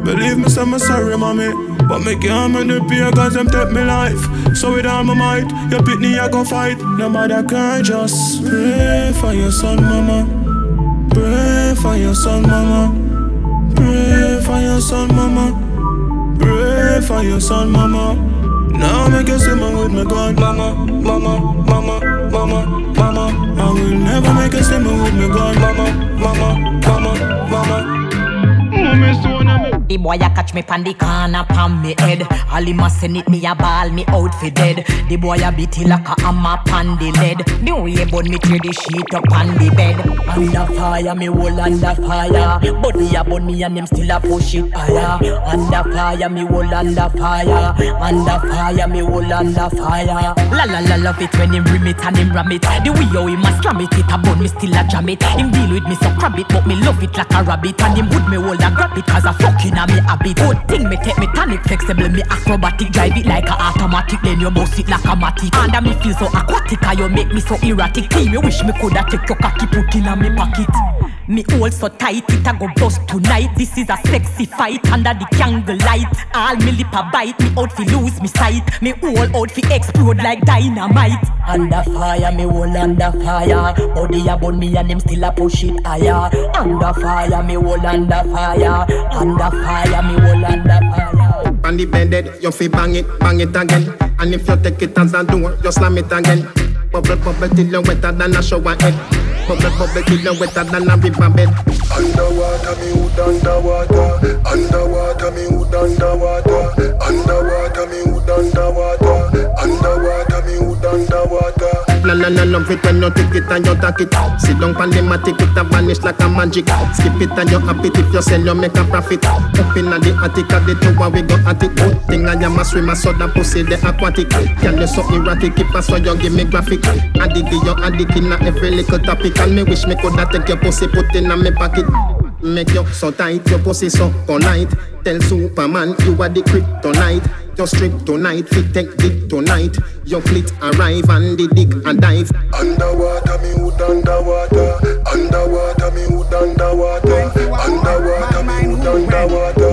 Believe me, say me sorry, mommy. But me can't make the pay cause them take me life. So with all my might, you pick me, I go fight. No matter can just pray for your son, mama. Pray for your son, mama. Pray for your son, mama. Pray for your son, mama. Now make you see me with me God, mama, mama, mama, mama, mama. I will never make you see me with me God, mama, mama, mama, mama. The boy a catch me pan the corner pan me head. All him a send it me a ball me out for dead. The boy a beat it like a hammer pan the lead. The way but me tear the sheet up on the bed. Under fire me whole under fire. Body a burn me and him still a push it higher. Under fire me whole under fire. Under fire me whole under fire. La la la love it when him rim it and him ram it. The way how him a slam it, it a burn me still a jam it. Him deal with me so crab it, but me love it like a rabbit. And him would me hold and grab it cause a fucking a me habit. Good thing me take me tonic flexible, me acrobatic, drive it like a automatic, then you boss it like a matic. And me feel so aquatic, and you make me so erratic. Team, you wish me coulda take your cocky put in a me pocket. Me hold so tight, it a go bust tonight. This is a sexy fight under the candle light. All me lip a bite, me out fi lose me sight. Me whole out fi explode like dynamite. Under fire, me whole under fire. Body a burn me and them still a push it higher. Under fire, me whole under fire. Under fire, me whole under fire. On the bed, you fi bang it, bang it again. And if you take it as a door, you slam it again. Bubble, bubble till you wetter than a shower head. Bubble, bubble till you wetter than a river bed. Underwater, me hood underwater. Underwater, me hood underwater. Underwater, me hood underwater. Underwater, me hood underwater. La la la love it when you take it and you take it. Sit down pan the matic, it a vanish like a magic. Skip it and you happy if you sell, you make a profit. Up inna the attic, at the tower we go at it. Good thing I am a swimmer, so that pussy the aquatic. Can you so erratic, keep us so you give me graphic. Addict, you addict inna every little topic, and me wish me coulda take your pussy, put inna me pocket. Make you so tight, your pussy so polite. Tell Superman you are the kryptonite. Your strip tonight, fit take dick tonight. Your fleet arrive and the dick and dive. Underwater, me hood underwater. Underwater, me hood underwater. Underwater, me underwater. Underwater,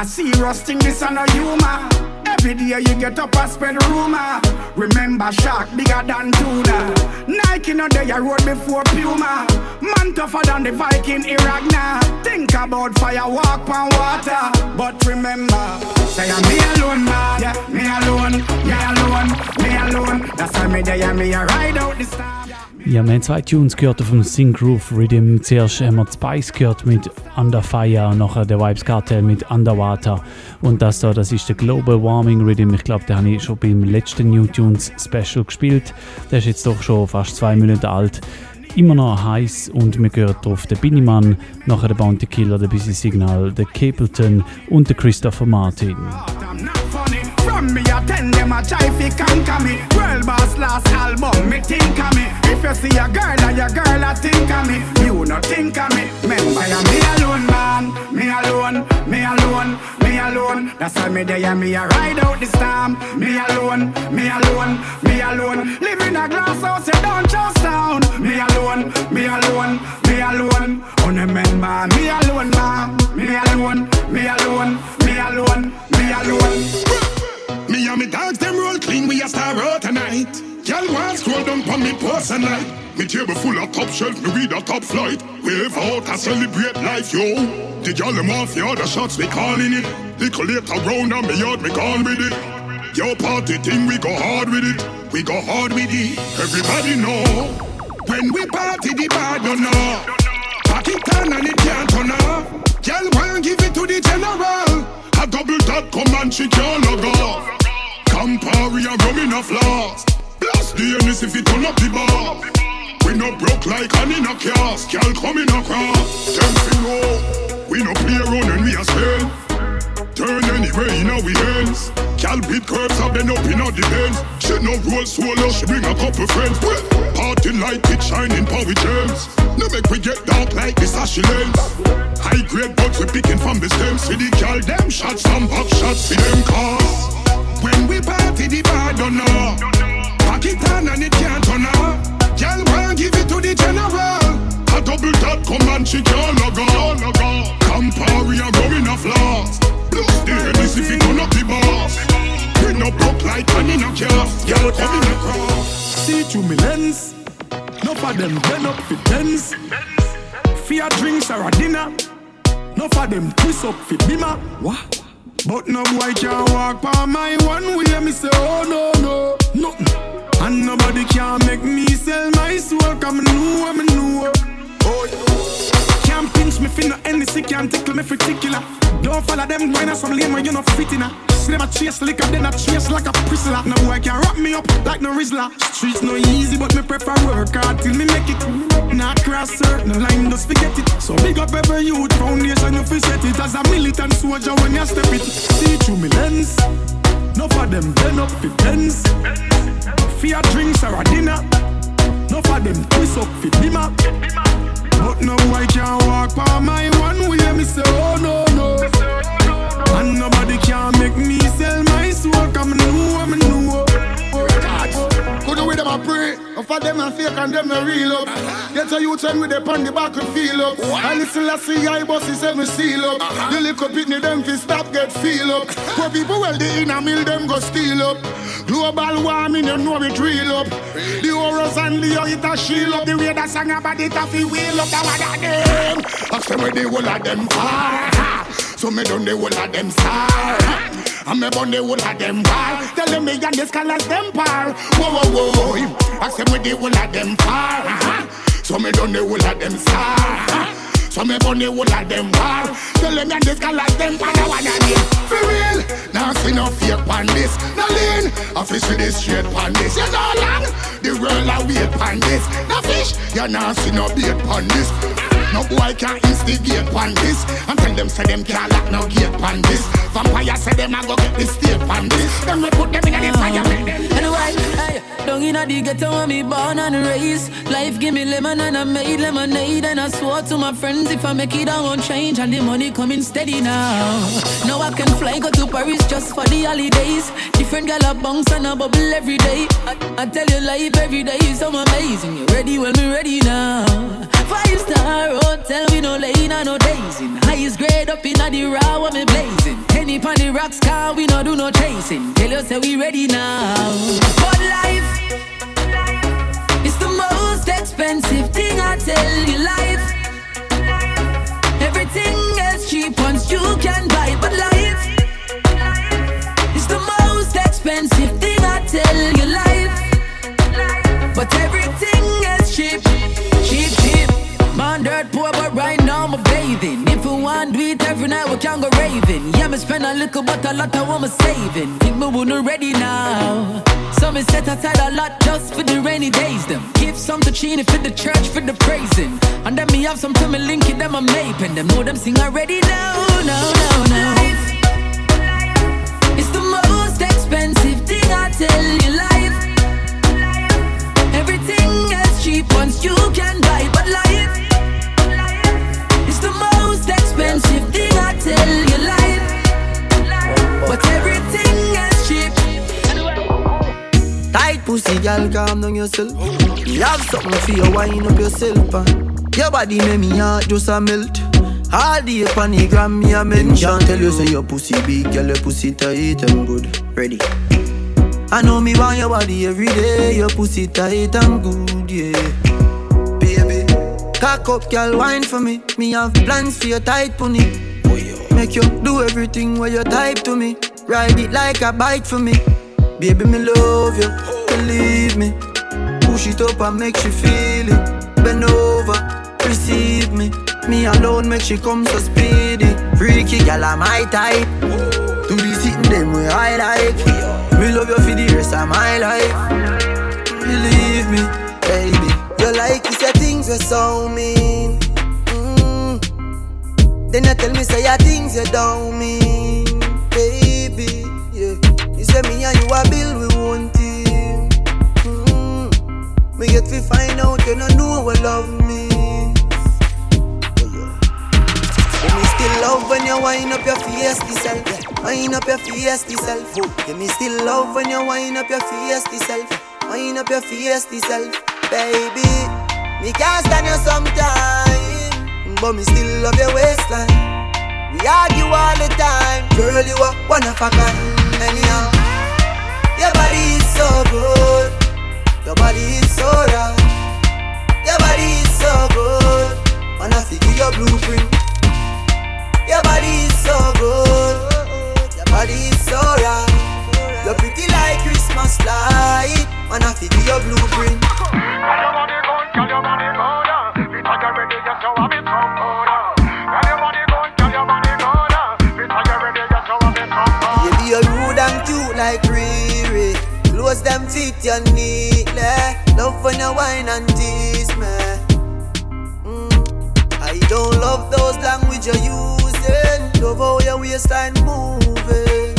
I see rusting this on a humor. Every day you get up and spread rumor. Remember shark bigger than tuna. Nike no day I rode before Puma. Man tougher than the Viking Iragna. Think about fire, walk on water. But remember, say I'm me alone, man. Yeah, me alone, me alone, me alone. That's why me there, me a ride out the storm. Ja, wir haben zwei Tunes gehört auf dem Sing Rhythm. Zuerst haben wir Spice gehört mit Under Fire nachher der Vibes Cartel mit Underwater. Und das da, das ist der Global Warming Rhythm. Ich glaube, den habe ich schon beim letzten New Tunes Special gespielt. Der ist jetzt doch schon fast zwei Minuten alt. Immer noch heiß und wir hören drauf den Binniman, nachher der Bounty Killer, der Busy Signal, der Capleton und der Christopher Martin. Me, I tell them a fi conquer me. World boss last album, me think of me. If you see a girl and your girl a think of me, you no think of me. Remember, I'm me alone, man. Me alone, me alone, me alone. That's why me there, me a ride out the storm. Me alone, me alone, me alone. Live in a glass house, you don't trust down. Me alone, me alone, me alone. Oh, remember, me alone, man. Me alone, me alone, me alone, me alone. Me and me dogs, them roll clean, we a star out tonight. Want scroll down on me and night. Me table full of top shelf, me read a top flight. Wave out and celebrate life, yo. The girl them off the other shots, we calling it. Little later round and me yard, me gone with it. Yo party thing, we go hard with it. We go hard with it. Everybody know. When we party, the bad no know. Pack it on and it can't turn off. Want give it to the general. A double tap come and she can't log off. Campari and rum in a flask. Blast the Ennis if it turn up the bar. We no broke like an in a cask. Girl coming across. Them fi know. We no play around when we a spend. Turn anywhere in our hands. Cal beat curves have been up in the ends. She no roll solo, she bring a couple friends. Party light, it shining power gems. No make we get dark like this Ashy lens. High grade buds we picking from the stems. See the gal them shots, some back shots for them cars. When we party, the bar don't know. Pack it on and it can't turn off. Gal want give it to the general. A double come and she can't log on. Campari are going off last. The Henness if it turn up the boss. Bring up broke like an in a cast. Girl coming across. See through me lens. No for them turn up for tens. Fear drinks or a dinner. No for them twist up for bimmer. What? But no boy can walk by my one way. Me say, oh no, no, nothing. And nobody can make me sell my soul. Come know, I'm know. Oh, yeah. Can't pinch me fin no anything, can't tickle me particular. Don't follow them going some lane where you not fit in. Them a chase liquor, then a chase like a prisoner. No boy can wrap me up like no Rizla. Streets no easy, but me prefer work hard till me make it. Not cross certain line, just forget it. So big up every youth foundation, you fi set it as a militant soldier when you step it. See through me lens. No for them turn up fi tens. Fear drinks or a dinner. No for them twist up fi dimmer. But no boy can walk by my one way. Me say oh no no. And nobody can make me sell my soul. Come know, me know. Could the way them a pray, for them a fake and them a real up. Get a youth and with them on the back and feel up. And listen, I see I bosses seven seal up. Uh-huh. The little pitney them fi stop get feel up. Uh-huh. Poor people well the inner mill them go steal up. Global warming you know it real up. The horrors and the it a shield up. The way that song about it a fi wheel up. That what that them. I say where the whole of them ah, are. So me done the whole of them ah, star. And me burn the whole of them bar. Tell them me and the scholars them par. Whoa whoa whoa. I say me the whole of them far. Uh-huh. So me done the whole of them star. Uh-huh. So me burn the whole of them bar. Tell them and the scholars them par. I wanna name for real. Now see no fake pan this. No lean. I fish with this straight pan this. You know long. The world a wait pan this. No fish. You now see no bait pan this. No boy can instigate on this And tell them say them can't lock no gate on this Vampire say them a go get the state pan this Then we put them in the ah. fire make them Anyway, hey, down inna the ghetto where me born and raised. Life give me lemon and I made lemonade and I swore to my friends if I make it I won't change and the money coming steady now. Now I can fly go to Paris just for the holidays. Different gal a bounce and a bubble every day. I, I tell you life every day is so amazing. You ready? Well me ready now. Five star hotel we no lane and no days in. Highest grade up inna the raw where me blazing. Penny pon the rocks car we no do no chasing. Tell you say we ready now. But life is the most expensive thing I tell you. Life, everything is cheap once you can buy. But life is the most expensive thing I tell you. Life, but everything Man, dirt poor, but right now I'm a bathing. If we want do it every night, we can go raving. Yeah, me spend a little, but a lot I want me saving. Think me wouldn't ready now. So me set aside a lot just for the rainy days. Them give some to Chini for the church for the praising. And then me have some to me link it, them I'm maping. Them know them sing already now, no, no, no. It's the most expensive thing I tell you, life. Everything is cheap once you can buy, girl, calm down yourself. You have something for you, wind up yourself. And your body make me heart just a melt. All day on the gram, me a mention. Tell you say your pussy big, girl, your pussy tight and good. Ready? I know me want your body every day. Your pussy tight and good, yeah. Baby, cock up, girl, wine for me. Me have plans for your tight pony. Make you do everything where you type to me. Ride it like a bike for me. Baby, me love you, believe me. Push it up and make she feel it. Bend over, receive me. Me alone make she come so speedy. Freaky gal, I'm my type. Do the sitting them way I like. Me love you for the rest of my life. Believe me, baby. You like you say things were so mean. Mm. Then you tell me say your things you don't mean, baby. Yeah. You say me and you a build Me get to find out you don't know what love means. Give me still love when you wind up your face self. Wind up your face self. Give me still love when you wind up your face self. Wind up your face self, baby. Me can't stand you sometime. but me still love your waistline. We argue all the time, girl, you are one of a kind. Anyhow, your body is so good, your body is so right, your body is so good. Wanna figure your blueprint. Your body is so good, your body is so right. You're pretty like Christmas light. Wanna figure your blueprint. Baby, Close them fit you neatly. Love when you wine and tease me. Mm. I don't love those language you're using. Love how your waistline moving.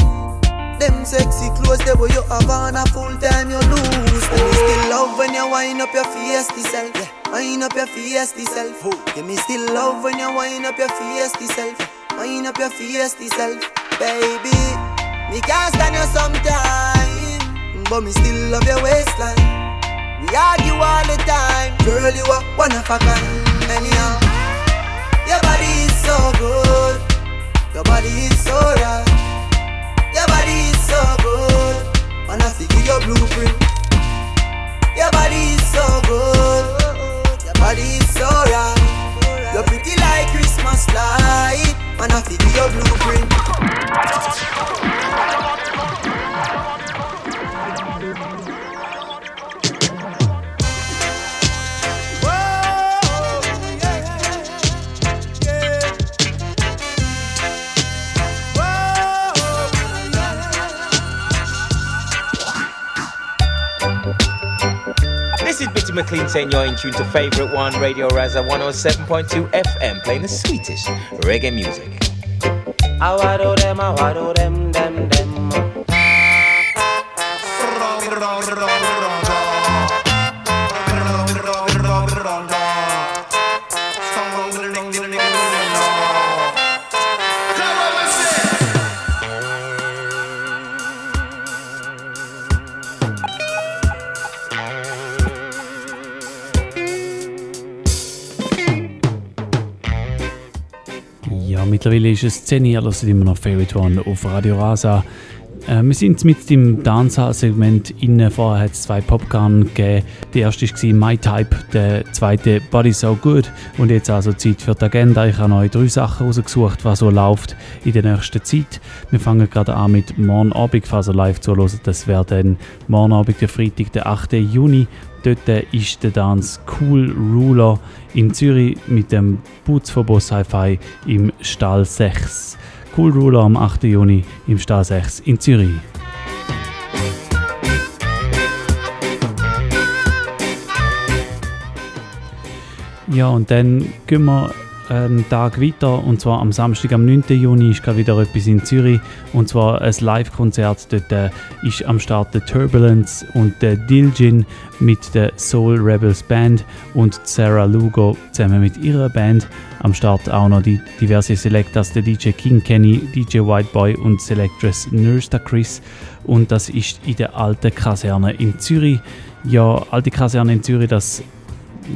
Them sexy clothes, they where you have on a full time you lose. And me still love when you wind up your fiesty self. Yeah. Wind up your fiesty self. Yeah, me still love when you wind up your fiesty self. Wind up your fiesty self, baby. Me can't stand you sometime, but me still love your waistline. We argue all the time, girl. You are one of a kind. Anyhow, your body is so good, your body is so right. Your body is so good. Wanna figure your blueprint. Your body is so good. Your body is so right. You're pretty like Christmas light. Wanna figure your blueprint. Bitty McLean saying you're in tune to Favorite One Radio Rasa 107.2 FM, playing the sweetest reggae music. I wado them, I wado them, them, them. Mittlerweile ist es 10 Uhr, das immer noch Favorite One auf Radio Rasa. Äh, wir sind mit dem Dancehall-Segment innen. Vorher hat es zwei Popcorn gegeben. Der erste war My Type, der zweite Body So Good. Und jetzt also Zeit für die Agenda. Ich habe euch drei Sachen rausgesucht, was so läuft in der nächsten Zeit. Wir fangen gerade an mit morgen Abend, falls ihr live zuhört. Das wäre dann morgen Abend, der Freitag, der 8. Juni. Dort ist der Dance Cool Ruler in Zürich mit dem Boots von Boss Hi-Fi im Stall 6. Cool Ruler am 8. Juni im Stall 6 in Zürich. Ja, und dann gehen wir einen Tag weiter und zwar am Samstag, am 9. Juni ist gerade wieder etwas in Zürich und zwar ein Live-Konzert. Dort äh, ist am Start der Turbulence und der Diljin mit der Soul Rebels Band und Sarah Lugo zusammen mit ihrer Band. Am Start auch noch die diverse Selectors, der DJ King Kenny, DJ Whiteboy und Selectress Nursta Chris und das ist in der alten Kaserne in Zürich. Ja, alte Kaserne in Zürich, das,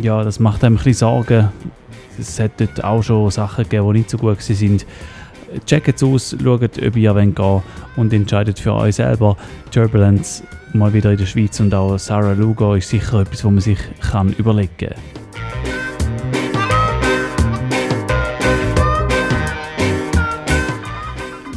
ja, das macht einem ein bisschen Sorgen. Es hat dort auch schon Sachen gegeben, die nicht so gut waren. Checkt es aus, schaut, ob ihr gehen wollt und entscheidet für euch selber. Turbulence mal wieder in der Schweiz und auch Sarah Lugo ist sicher etwas, wo man sich kann überlegen kann.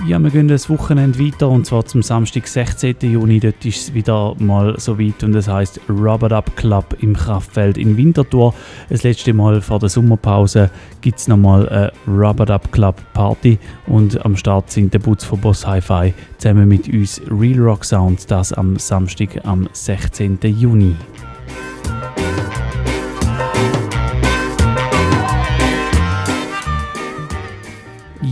Ja, wir gehen das Wochenende weiter und zwar zum Samstag, 16. Juni. Dort ist es wieder mal so weit und es heißt Rubber Up Club im Kraftfeld in Winterthur. Das letzte Mal vor der Sommerpause gibt es nochmal eine Rubber Up Club Party und am Start sind der Butz von Boss Hi-Fi zusammen mit uns Real Rock Sound. Das am Samstag, am 16. Juni.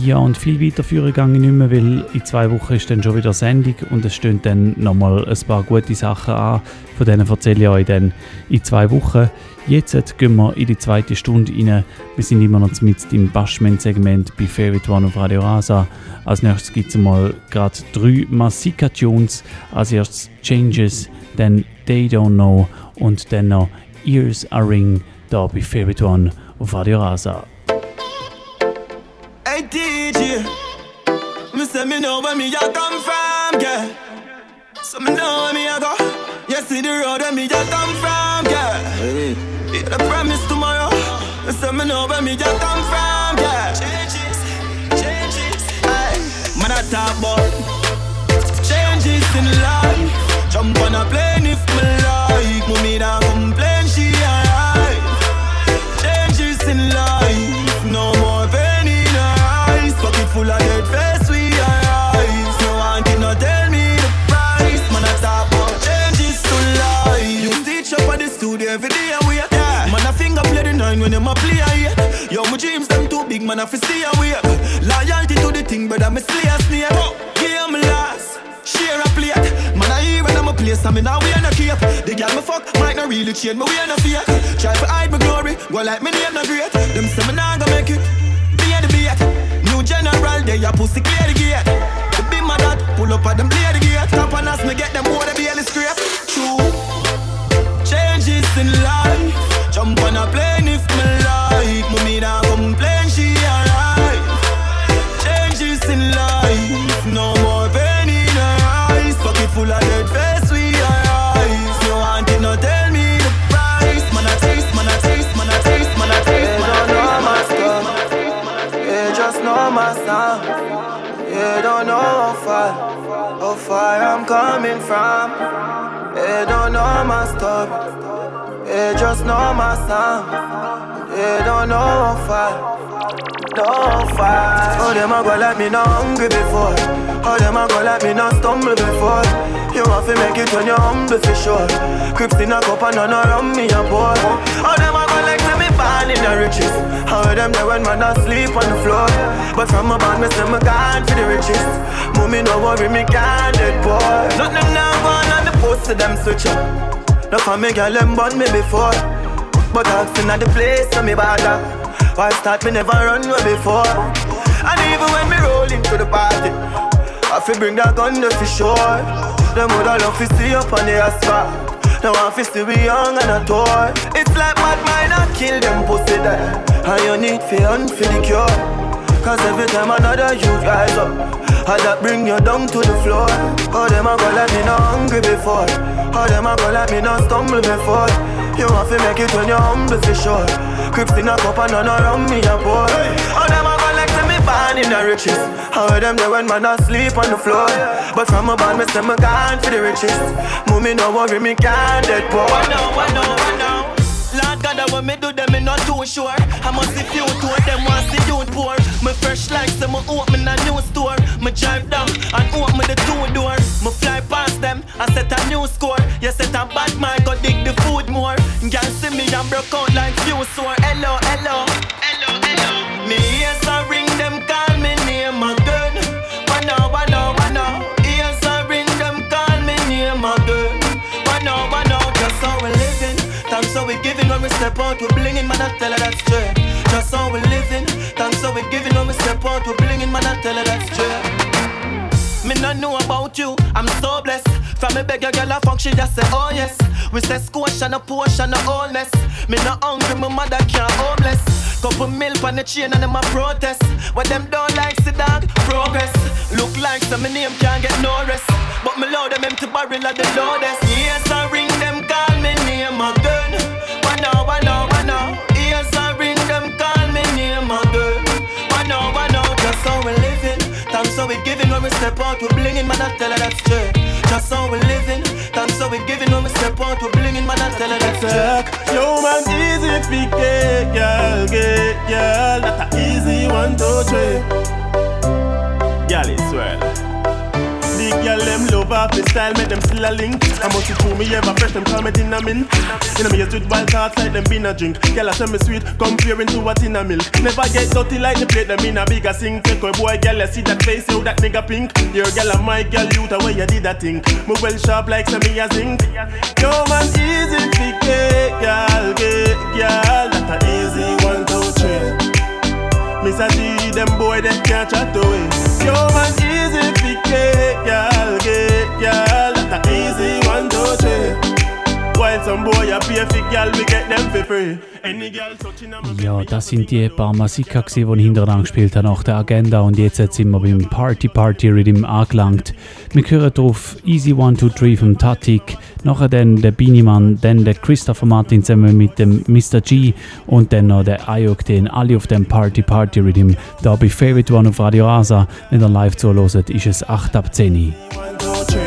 Ja, und viel weiterführen ich nicht mehr, weil in zwei Wochen ist dann schon wieder Sendung und es stehen dann nochmal ein paar gute Sachen an. Von denen erzähle ich euch dann in zwei Wochen. Jetzt gehen wir in die zweite Stunde rein. Wir sind immer noch mit im Bashment-Segment bei Favorite One auf Radio Rasa. Als nächstes gibt es mal gerade drei Masika-Tunes. Als erstes Changes, dann They Don't Know und dann noch Ears Are Ring da bei Favorite One auf Radio Rasa. Hey DJ, me say me know where me a come from, yeah. So me know where me a go. You see the road where me a come from, yeah. Yeah, the promise tomorrow. Me say me know where me a come from, yeah. Changes, changes, hey. Man I talk about changes in life. Jump on a plane if me like. Mommy don't complain, them a play here. Yo, my dreams them too big, man, I fi stay away. Loyalty to the thing, but I'm a slay a snake. Oh, Game last, share a plate. Man, I hear when I'm a place, I'm in a way a cape. The girl me fuck might not really change, me way a fear. Try to hide my glory, go like me name not great. Them say me nah gonna make it. Be the beat. New general, they a pussy clear the gate. The be my dad, pull up at them play the gate. Top on us, me get them more, they be scrape. True. Changes in life. Jump on a plane if me like. Mommy nah complain, she alright. Changes in life. No more pain in her eyes. Pocket full of dead face, we arise. No one can not tell me the price. Man, I taste, man, I taste, man, I taste, man, I taste, I taste, man, I taste. Yeah, just know my sound. Yeah, don't know how far, how far I'm coming from. Yeah, don't know my story. Yeah, just know my sound. Yeah, don't know know how far. Oh, them a go like me not hungry before. Oh, them a go like me not stumble before. You have to make it when you're humble for sure. Crips in a cup and none around me a pour. Oh, them a go like me born in the riches. How them there when man asleep on the floor. But from a band, me say me gone for the riches. Mommy no worry, me can't dead poor. Nothing now on the post to them switch up. No for me girl them born me before. But asking at the place so me bother. Why start me never run away before. And even when me roll into the party, I feel bring that gun to for sure. Them woulda love to see up on the asphalt. Now I feel still be young and a toy. It's like mad mind I kill them pussy there. And you need fi hunt for the cure. Cause every time another you rise up, I that bring you down to the floor. How them a go let me not hungry before. How them a go let me not stumble before. You have to make it when you're humble for sure. Crips in a cup and none around me a pour. How them a go like to me born in the riches. How them there when man asleep on the floor. But from a band me say me gone for the riches. Mommy no worry me can't dead poor. I know, I know, I know. Lord God, that when me do them, me not too sure. I must see few to them see you poor. Me fresh like some me open a new store. Me drive down and open the two door. Me fly past them, I set a new score. You set a bad mic, go dig the food more. Y'all see me and broke out like few sore. Hello, hello, hello, hello. Me ears a ring them, we step out, we blinging, man, I tell her that's straight. Just how we living. Thanks how we giving when we step out, we blinging, man, I tell her that's straight. Me not know about you, I'm so blessed. From me beg a girl a fuck, she just say oh yes. We say squash and a portion of wholeness. Me not hungry, my mother can't homeless. Couple milk on the chain and them a protest. What them don't like, see dog, progress. Look like some me name can't get no rest. But me load them empty barrel of the loudest. Yes, I ring them, call me name again. We we we step out, we blinging, man, tell her that's straight. Just how we living. Thanks how we giving when we step out, we blinging, man, tell her that's straight. Yo man, easy fi get girl, girl. That a easy one, two, three. Girl, it's well. Girl them love off the style, make them still a link. I must to me ever fresh, them call me mint. You know me a with wild thoughts like them been a drink. Girl I tell me sweet, comparing to what in a milk. Never get dirty like the plate, them in a bigger sink. Take a boy, girl, you see that face, yo, that nigga pink. Your girl and my girl, you the way you did that thing. Me well sharp like some me a zinc. Yo man, easy fi get girl, get girl. That a easy one, two, three. Miss a G, them boy they can't chat away. Yo man, easy fi get girl, get girl. A easy. While some boy a pay for girl, we get them for free. Ja, das sind die paar Masika, die ich hintereinander gespielt habe nach der Agenda und jetzt sind wir beim Party Party Rhythm angelangt. Wir hören drauf Easy One Two Three vom Tatik, nachher dann der Biniman, dann der Christopher Martin zusammen mit dem Mr. G und dann noch der Ayok, den alle auf dem Party Party Rhythm. Da bei Favorite One auf Radio Asa, wenn ihr live zuhört, ist es 8 ab 10. Mr.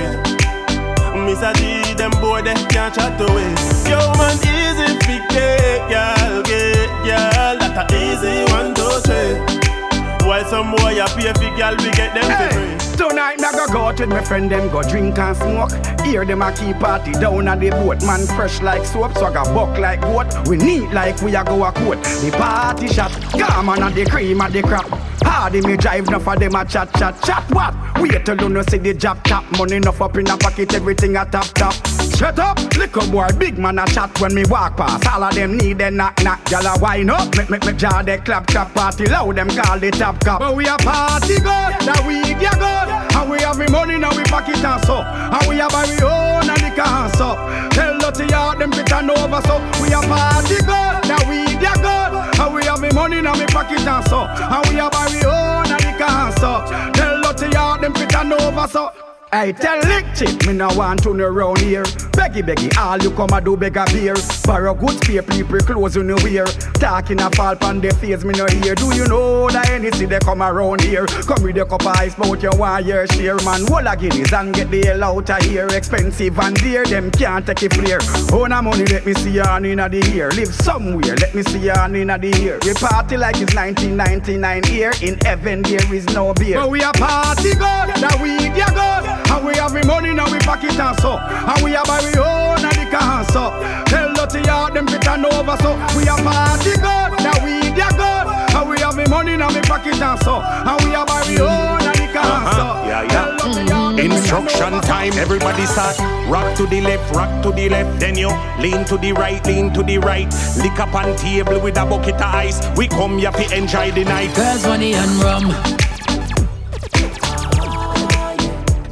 can't chat. Yo, man, easy get, girl, get, girl. That a easy one to say. While some boy pay fi girl, we get them for free. Tonight me go go out with my friend them go drink and smoke. Hear them a keep party down at the boat. Man fresh like soap, so I got buck like goat. We neat like we a go a coat. The party shot, gammon and the cream and the crap. Hardy me drive, enough of them a chat chat chat. What? Wait till you no see the job top. Money enough up in a pocket, everything a top top. Shut up, little boy, big man a chat when me walk past. All of them need a knock knock, gyal a wine up. Make make make jaw they clap clap party loud. Them call the top cup. But we a party good, that we yeah good. And we have the money now we pocket and so. And we buy we own and the can so. Tell the yard them fit and over so. We a party good, that we yeah good. And we have the money now we pocket and so. And we buy we own and the can so. Tell the yard them fit and over so. I tell Lick Chip, me no want to no round here. Beggy, beggy, all you come a do beg a beer. Borrow good spare people clothes you no wear. Talking a fall pan the face, me no hear. Do you know that any see they come around here? Come with a cup of ice, want your share, man. Wall a guineas and get the hell out of here. Expensive and dear, them can't take it flare. Own oh, a money, let me see you on inna the year. Live somewhere, let me see you on inna the year. We party like it's 1999 here. In heaven there is no beer. But we a party good, that we yeah good. And we have the money now we pocket and so. And we have buy we own and the can so. Tell the yard them fit and over so. We have party good, that we yeah good. And we have the money now we pocket and so. And we have buy we own and the can uh-huh. so. Yeah, yeah. Instruction time, everybody start. Rock to the left, rock to the left. Then you lean to the right, lean to the right. Lick up on table with a bucket of ice. We come here to enjoy the night. Girls, money and rum.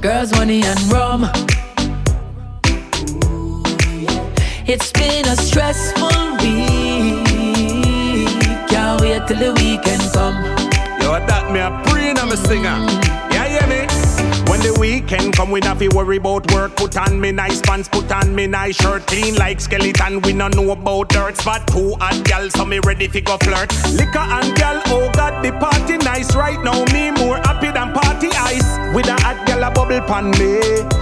Girls, money and rum. It's been a stressful week. Can't wait till the weekend come. Yo, that me a praying I'm a singer. Yeah, yeah. When the weekend come, we not fi worry about work. Put on me nice pants, put on me nice shirt. Clean like skeleton, we no know about dirt. Spot two hot gal, so me ready fi go flirt. Liquor and gal, oh God, the party nice right now. Me more happy than party ice. With a hot gal a bubble pan me.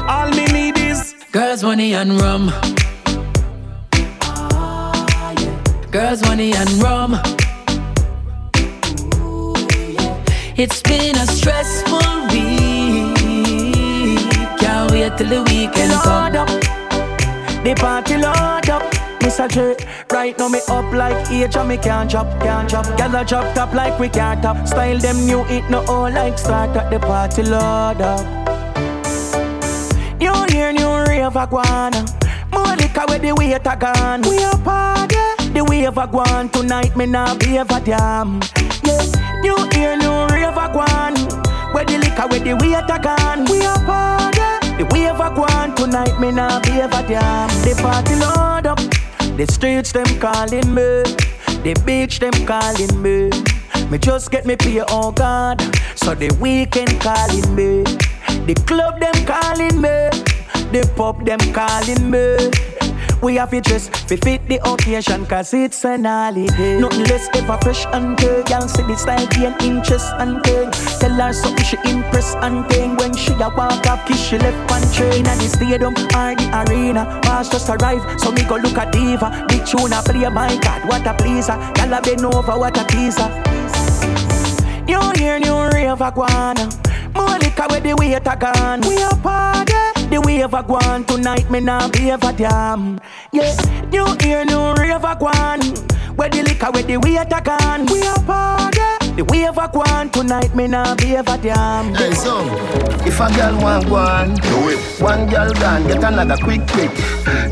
All me need is Girls, money and rum. Girls, money and rum. It's been a stressful week. Till the weekend come. Load up, the party load up. Mr. J, right now me up like age and me can't chop, can't drop. chop. Gather chop top like we can't top. Style them new, it no all like start at the party load up. New year, new rave a guana. More liquor where the weight a gone. We a party, the wave a guan tonight. Me nah be a damn. Yeah, new year, new rave a guan. Where the liquor where the weight a gone. We a party, the wave a guan tonight. Me nah be a damn. The party load up, the streets them calling me, the beach them calling me. Me just get me pay, oh God. So the weekend calling me. The club them calling me. The pub them calling me. We have to dress fi fit the occasion cause it's an holiday. Nothing less ever fresh and good. Y'all see the style gain interest and thing. Tell her something she impress and thing. When she a walk off, kiss she left and train at the stadium or the arena. Pass just arrive, so me go look at diva. Big tune a play, my God, what a pleaser. Y'all a been over, what a teaser. New year, new rave a guana. More liquor where the a gone. We a party, the wave a guan tonight. Me nah be a damn. Yeah, new year, new rave a guan. Where the liquor where the a gone. We a party, The wave a go tonight, me nah be ever damn. Hey, so if a girl want one, do it. One girl gone, get another quick, quick.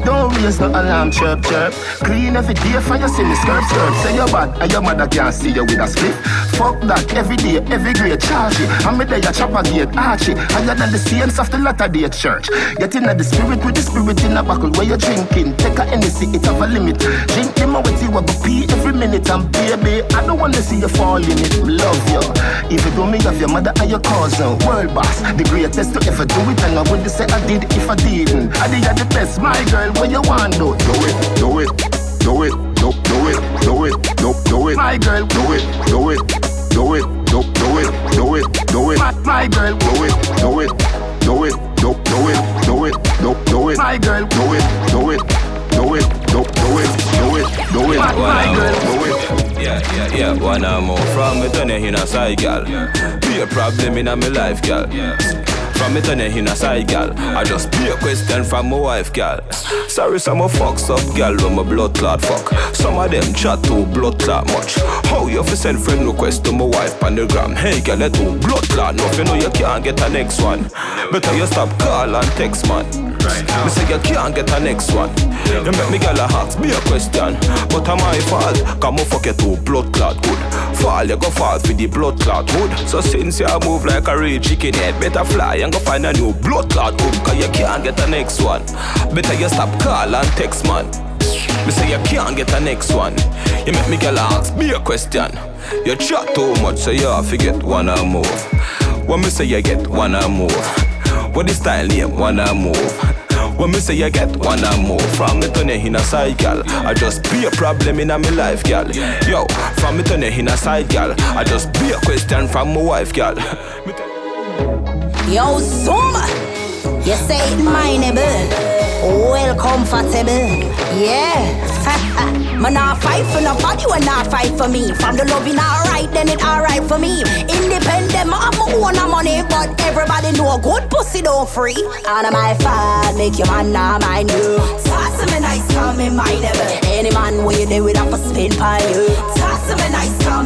Don't raise no alarm, chirp, chirp. Clean every day for you see me skirt, skirt. Say you're bad, and your mother can't see you with a split. Fuck that, every day, every grade, charge. I'm there, you chop a gate, arch it. Higher than the saints of the latter day church. Get in the spirit with the spirit in a buckle where you're drinking. Take a Hennessy, it have a limit. Drink them with you, I go pee every minute. And baby, I don't wanna see you fall in it. Love you. Even though me have your mother and your cousin, world boss, the greatest to ever do it. And I wouldn't say I did if I didn't. I did the best, my girl. What you want, do? Do it, do it, do it, do, do it, do it, do, do it, my girl. Do it, do it, do it, do, do it, do it, do it, my, my girl. Do it, do it, do it, do, do it, do it, do, do it, my girl. Do it, do it, do it, do, do it, do it, do it, my, my girl. Do it. Yeah, yeah, yeah, one or more From me turn you in a side, gal? Be a problem in a me life, gal From me turn in a side, gal I just be a question from my wife, gal Sorry, some of fucks up, gal When my blood clot fuck. Some of them chat too blood clot much. How you fi send friend request to my wife on the gram? Hey, gal, let too blood clot. No, you know you can't get a next one. Better you stop call and text, man. Me say you can't get a next one. You make me gal a ask me a question. But am my fault. Come on fuck you too blood clot good. Fall you go fall for the blood clot hood So since you move like a real chicken head Better fly and go find a new blood clot hood Cause you can't get a next one Better you stop call and text man me say you can't get a next one. You make me girl ask me a question. You chat too much, so you have to get one or move. When me say you get one or move. What the style name? One or move. When me say you get one or more From me turn you in a side, gal I just be a problem in a me life, gal Yo, from me turn you in a side, gal I just be a question from my wife, gal <laughs> Yo, Zuma, you say it mineable, well comfortable, yeah. <laughs> Man, not fight for nobody, when not fight for me. From the loving alright, then it alright for me. Independent, I have my own money, but everybody know a good pussy don't free. And my fault, make your man not mind you. Toss him a nice, come in mineable. Any man where there with have to spin by you.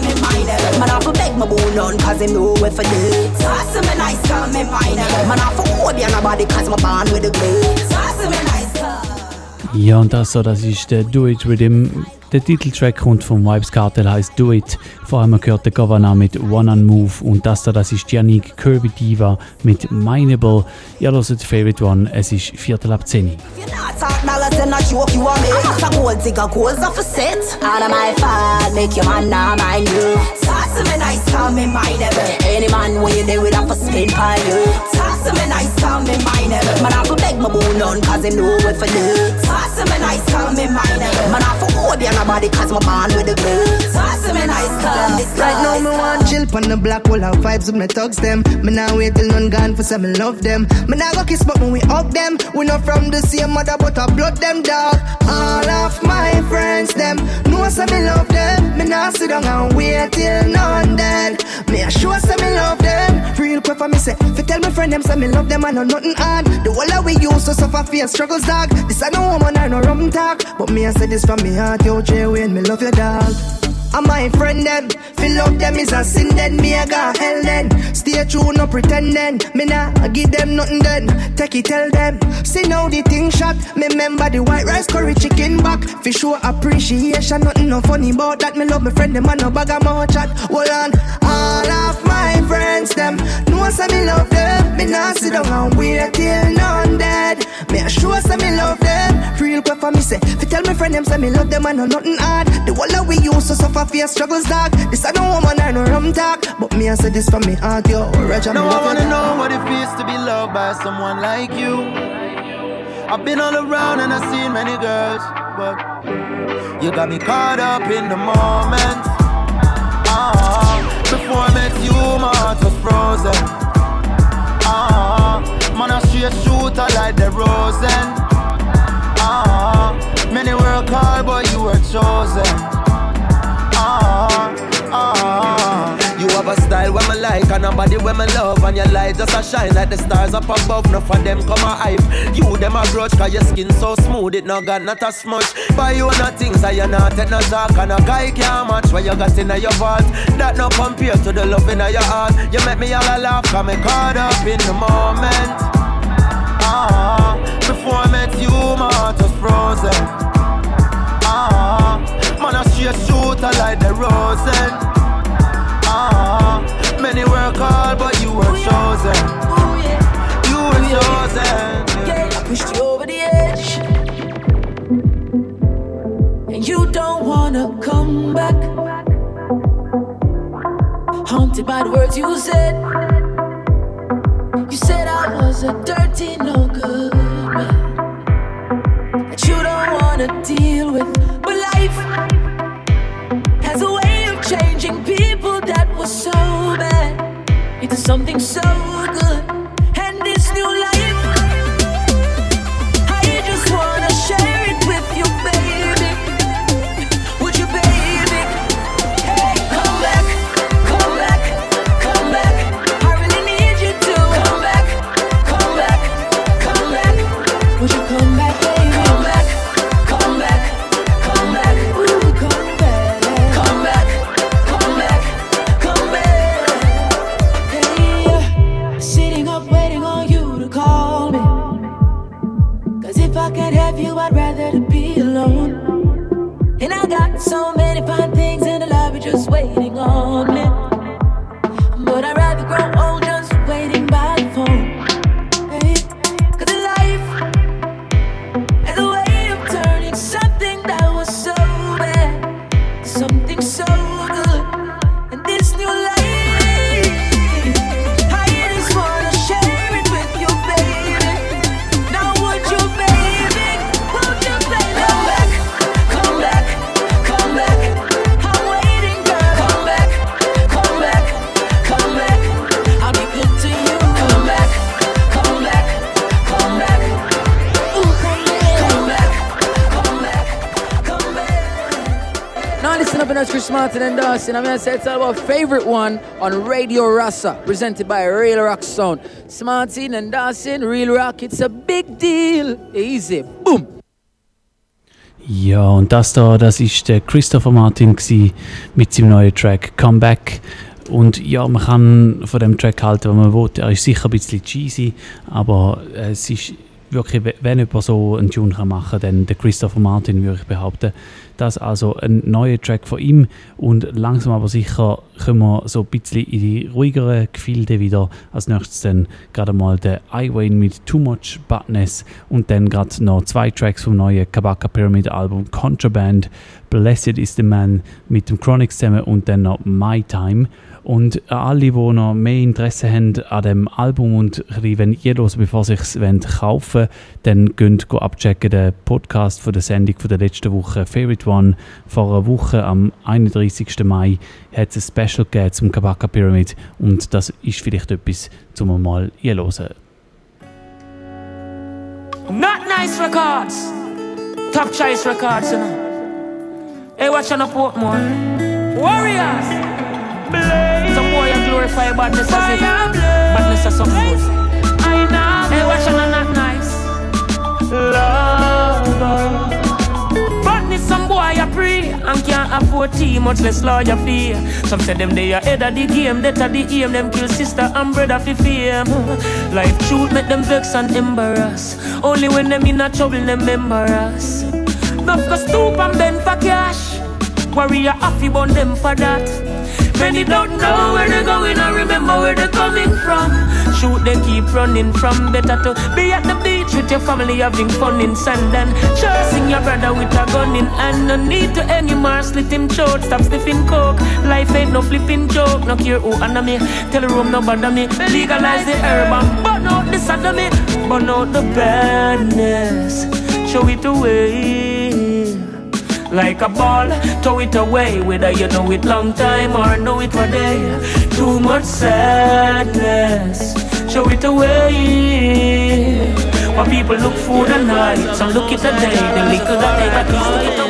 In mineable. Man, I to beg my bone on, cause him know what for do. Toss him a nice, come in mineable. Man, I to hold you nobody, cause my bond with the glue. Toss him a nice, come. Ja, und das so, das ist der Do It Rhythm. Der Titeltrack kommt vom Vibes Cartel, heißt Do It. Vor allem gehört der Governor mit One on Move und das da, das ist Yannick Kirby Diva mit Mineable. Ihr hört Favorite One, es ist Viertel ab 10. Talk dollars and not joke you want me. It's a gold digger, goals off a set. Out of my fault, make your man not mind you. Toss him a nice, call me mineable. Eh, Any man when you there with a spin by you. Toss him a nice, call me mineable. Man, I to beg my bone on, cause him know what for do. Toss him a nice, call me mineable. Man, I to hold you nobody, cause my bond with the glue. Toss him a nice, call Right now, me want chill pon the black hole have vibes with me thugs them. Me now wait till none gone for some me love them. Me now go kiss but when we hug them. We not from the same mother but I blood them dog. All of my friends them know say me love them. Me now sit down and wait till none dead. Me a sure say me love them. Real quick for me say, fi tell my friend them say me love them and no nothing hard. The whole of we used to suffer fear struggles dog. This I no woman I no rum talk, but me I say this from me heart. Yo J Wayne, me love your dog. And my friend them, feel love them is a sin then Me a go hell then. Stay true, no pretending. Me nah give them nothing then. Take it, tell them. See now the thing shot. Me remember the white rice curry chicken back. For sure appreciation Nothing no funny about that. Me love my friend them and no bag of mouth chat. Hold on. All of my friends them Know say me love them. Me nah sit down and wait till none dead. Me a sure say me love them. Real quick for me say Fi tell my friend them say me love them. And no nothing hard. The whole of we used to suffer fear struggles dog This I no woman I no rum talk But me I say this from me heart yo Roger Now I wanna know what it feels to be loved by someone like you. I've been all around and I've seen many girls, but you got me caught up in the moment. Ah, before I met you, my heart was frozen. Ah, man, I straight shooter like the Rosen. Ah, many work hard, but you were chosen. You have a style where me like and a body when me love and your light just a shine like the stars up above. No for them come a hype. You them a grudge cause your skin so smooth it no got not a smudge. Buy you no things that you not take no talk and a guy can't match what you got in your vault. That no compare to the love in your heart. You make me all a laugh cause me caught up in the moment. Ah, before I met you my heart was frozen. Ah, man a straight like the Rosen. Ah, many work hard but you were chosen. You were chosen. Yeah, I pushed you over the edge. And you don't wanna come back. Haunted by the words you said. You said I was a dirty, no good man. That you don't wanna deal with. But life something so good. Dawson. I'm gonna say it's about favorite one on Radio Rasa, presented by Real Rock Sound. Martin and Dawson, Real Rock, it's a big deal. Easy, boom. Ja, und das da, das ist der Christopher Martin mit seinem neuen Track Comeback. Und ja, man kann von dem Track halten, was man will. Er ist sicher ein bisschen cheesy, aber es ist wirklich, wenn jemand so einen Tune kann machen kann, dann der Christopher Martin, würde ich behaupten. Das also ein neuer Track von ihm und langsam aber sicher kommen wir so ein bisschen in die ruhigeren Gefilde wieder. Als nächstes dann gerade mal der I Wayne mit Too Much Badness und dann gerade noch zwei Tracks vom neuen Kabaka Pyramid Album Contraband, Blessed is the Man mit dem Chronix zusammen und dann noch My Time. Und alle, die noch mehr Interesse haben an dem Album und ein bisschen jedes, bevor sie es kaufen wollen, dann könnt ihr abchecken den Podcast von der Sendung von der letzten Woche, Favorite One. Vor einer Woche, am 31. Mai, hat es ein Special gegeben zum Kabaka Pyramid und das ist vielleicht etwas, zum mal hören. Not nice records. Top choice records, you know. Hey, watch on the Portmore. Warriors. Some boy a glorify badness as if badness is something good. Hey, watch on the not nice. Lover. Boy a pray and can't afford tea, much less lawyer fee. Some say them they ahead of the game, that are the aim, them kill sister and brother for fame. Life truth make them vex and embarrass. Only when them in a trouble, them embarrass. Enough go stoop and bend for cash. Warrior happy bun them for that. Many don't know where they're going or remember where they're coming from. Shoot, they keep running from better to be at the beach with your family having fun in sand and chasing your brother with a gun in hand. No need to anymore slit him throat, stop sniffing coke. Life ain't no flipping joke, no care who under me. Tell the room no bother me. Legalize the herb and burn out the sodomy, burn out the badness. Show it away like a ball, throw it away. Whether you know it long time or know it for day. Too much sadness, show it away. When people look for the night, some look at the day. The liquor that they got away.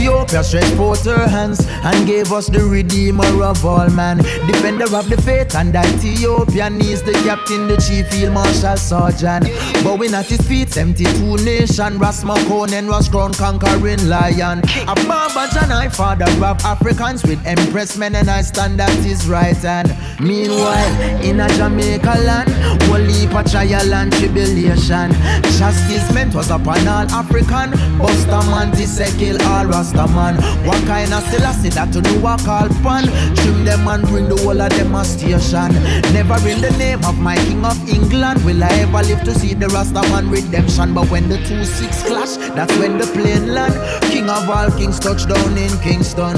Ethiopia stretched forth her hands and gave us the Redeemer of all man, defender of the faith. And Ethiopia needs the captain, the chief field marshal sergeant. Bowing at his feet, 72 nation. Ras Makonnen was crowned conquering lion. A Baba I father of Africans with empress men, and I stand at his right hand. Meanwhile, in a Jamaica land, holy trial and tribulation. Chastisement was upon all African. Buster man, kill all Rasta man. What kind of Selassie that to do a call pan? Trim them and bring the whole of them a station. Never in the name of my King of England will I ever live to see the Rasta man redemption. But when the two six clash, that's when the plane land. King of all kings touch down in Kingston.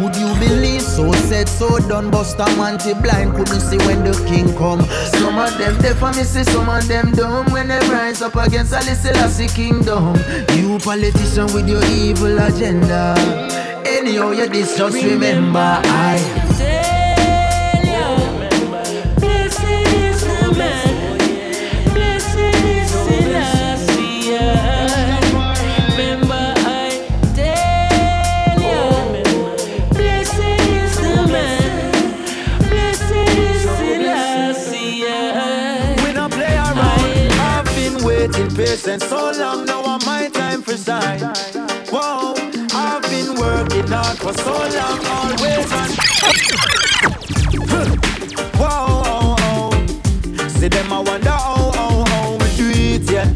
Would you believe? So said, so done. Buster man blind couldn't see when the king come. Some of them deaf and me see some of them dumb when they rise up against Haile Selassie kingdom. You politician with your evil agenda. Anyhow, you this just remember I. Whoa, I've been working hard for so long, always on. Whoa, oh, oh. see them, I wonder, oh, oh, oh, we do it, yeah.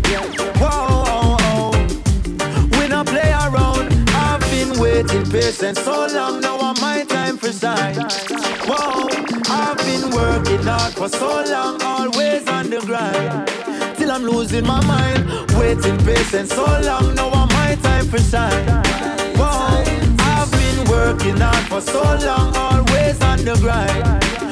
Whoa, oh, oh. we not play around. I've been waiting patient so long, now I'm my time for shine. Whoa, I've been working hard for so long, always on the grind till I'm losing my mind. Waiting patient so long, now I'm my time for shine. Whoa, I've been working hard for so long, always on the grind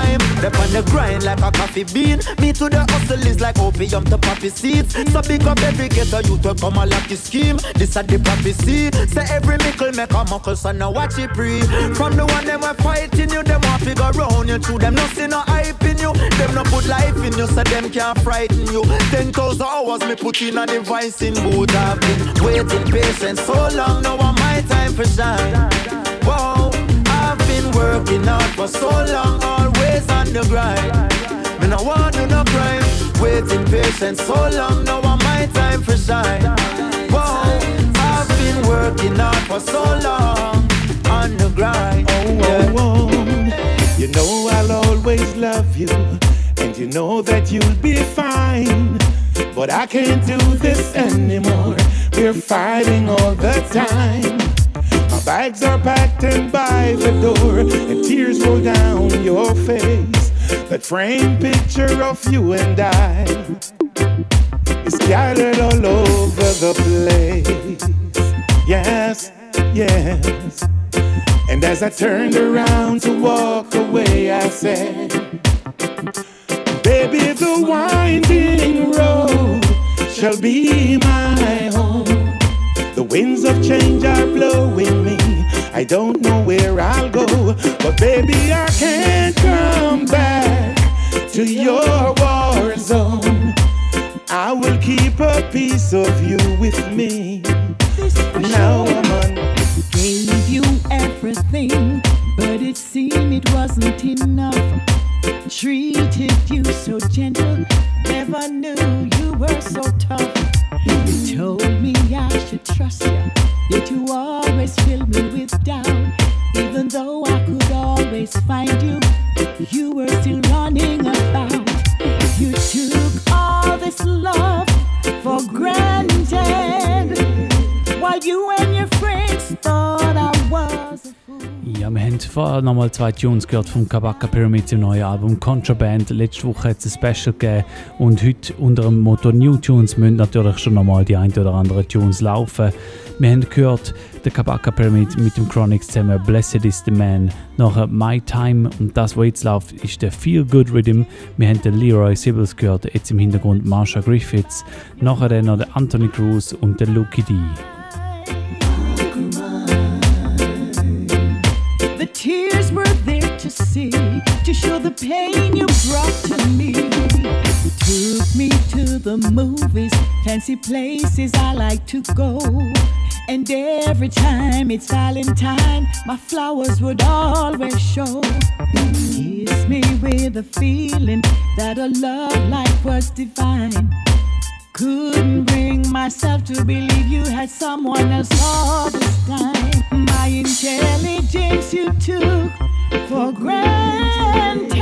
time. Step on the grind like a coffee bean. Me to the hustle is like opium to poppy seeds. So big up every ghetto you to come a lucky scheme. This a the prophecy. Say every mickle make a muckle, so now watch it pre. From the one them were fighting you, them want figure round you. To them nothing no hype in you. Them no put life in you, so them can't frighten you. Ten thousand hours me put in a device in boot. I've been waiting patient so long. Now I'm my time for shine. Whoa I've been working hard for so long, on the grind. Me no want do no crime, waiting patient so long. Now I'm my time for shine. Whoa, I've been working hard for so long on the grind. Oh, oh, oh. you know I'll always love you, and you know that you'll be fine. But I can't do this anymore. We're fighting all the time. My bags are packed and by the door, and tears roll down your face. That framed picture of you and I is scattered all over the place. Yes, yes. And as I turned around to walk away, I said, Baby, the winding road shall be my home. The winds of change are blowing me. I don't know where I'll go, but baby, I can't come back to your war zone. I will keep a piece of you with me. Now I'm on. Gave you everything, but it seemed it wasn't enough. Treated you so gentle, never knew you were so tough. You told me I should trust you, yet you always fill me with doubt. Even though I Wir haben vorher nochmal zwei Tunes gehört vom Kabaka Pyramid im neuen Album Contraband. Letzte Woche hat es ein Special gegeben und heute unter dem Motto New Tunes müssen natürlich schon nochmal die ein oder andere Tunes laufen. Wir haben gehört der Kabaka Pyramid mit dem Chronix zusammen Blessed is the Man. Nachher My Time und das, was jetzt läuft, ist der Feel Good Rhythm. Wir haben den Leroy Sibbles gehört, jetzt im Hintergrund Marsha Griffiths. Nachher dann noch der Anthony Cruz und der Lucky D. to see, to show the pain you brought to me. You took me to the movies, fancy places I like to go. And every time it's Valentine, my flowers would always show. Kiss me with a feeling that a love life was divine. Couldn't bring myself to believe you had someone else all this time. My intelligence you took for granted.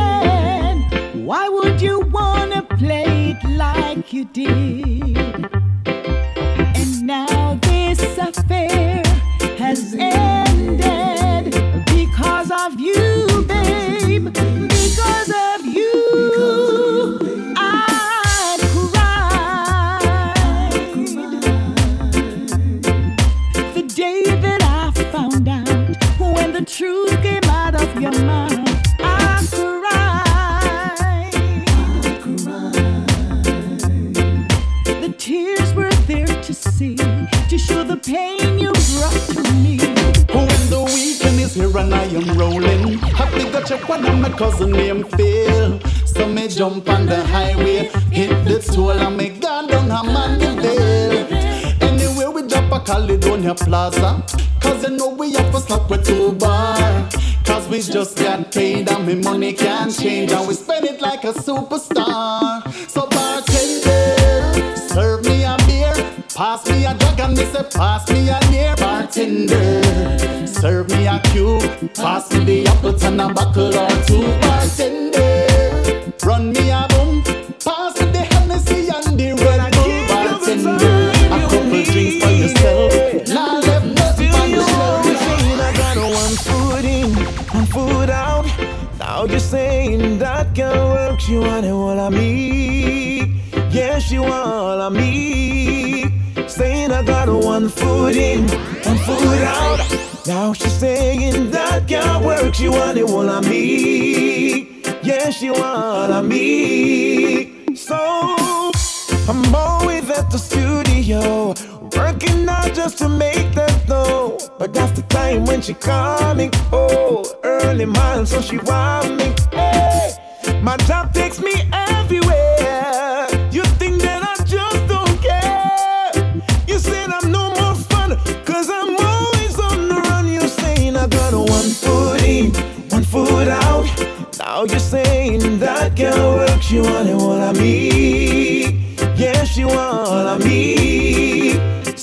Why would you wanna play it like you did? And now this affair has ended because of you, babe. Because of you. I the truth came out of your mouth. Tears were there to see, to show the pain you brought to me. When the weekend is here and I am rolling, I think I check one of my cousin named Phil. So me jump on the highway, hit the toll and me gone down a Mandeville. Anyway, we drop a Caledonia Plaza, cause you know we have to stop with two bar. Cause we just got paid and me money can't change and we spend it like a superstar. So bartender, serve me a beer, pass me a drug and me say pass me a near bartender. Serve me a cube, pass me the apple and a buckle or two bartender. Run me a you're saying that can work. She want it all of me. Yeah, she want all of me. Saying I got one foot in, one foot out. Now she's saying that can't work. She want it all of me. Yeah, she want all of me. So I'm always at the studio, working out just to make that know. But that's the time when she coming. Oh, early morning, so she want me. Hey, my job takes me everywhere. You think that I just don't care? You said I'm no more fun, cause I'm always on the run. You're saying I got one foot in, one foot out. Now you're saying that can't work. She want it all of me. Yeah, she want all of me.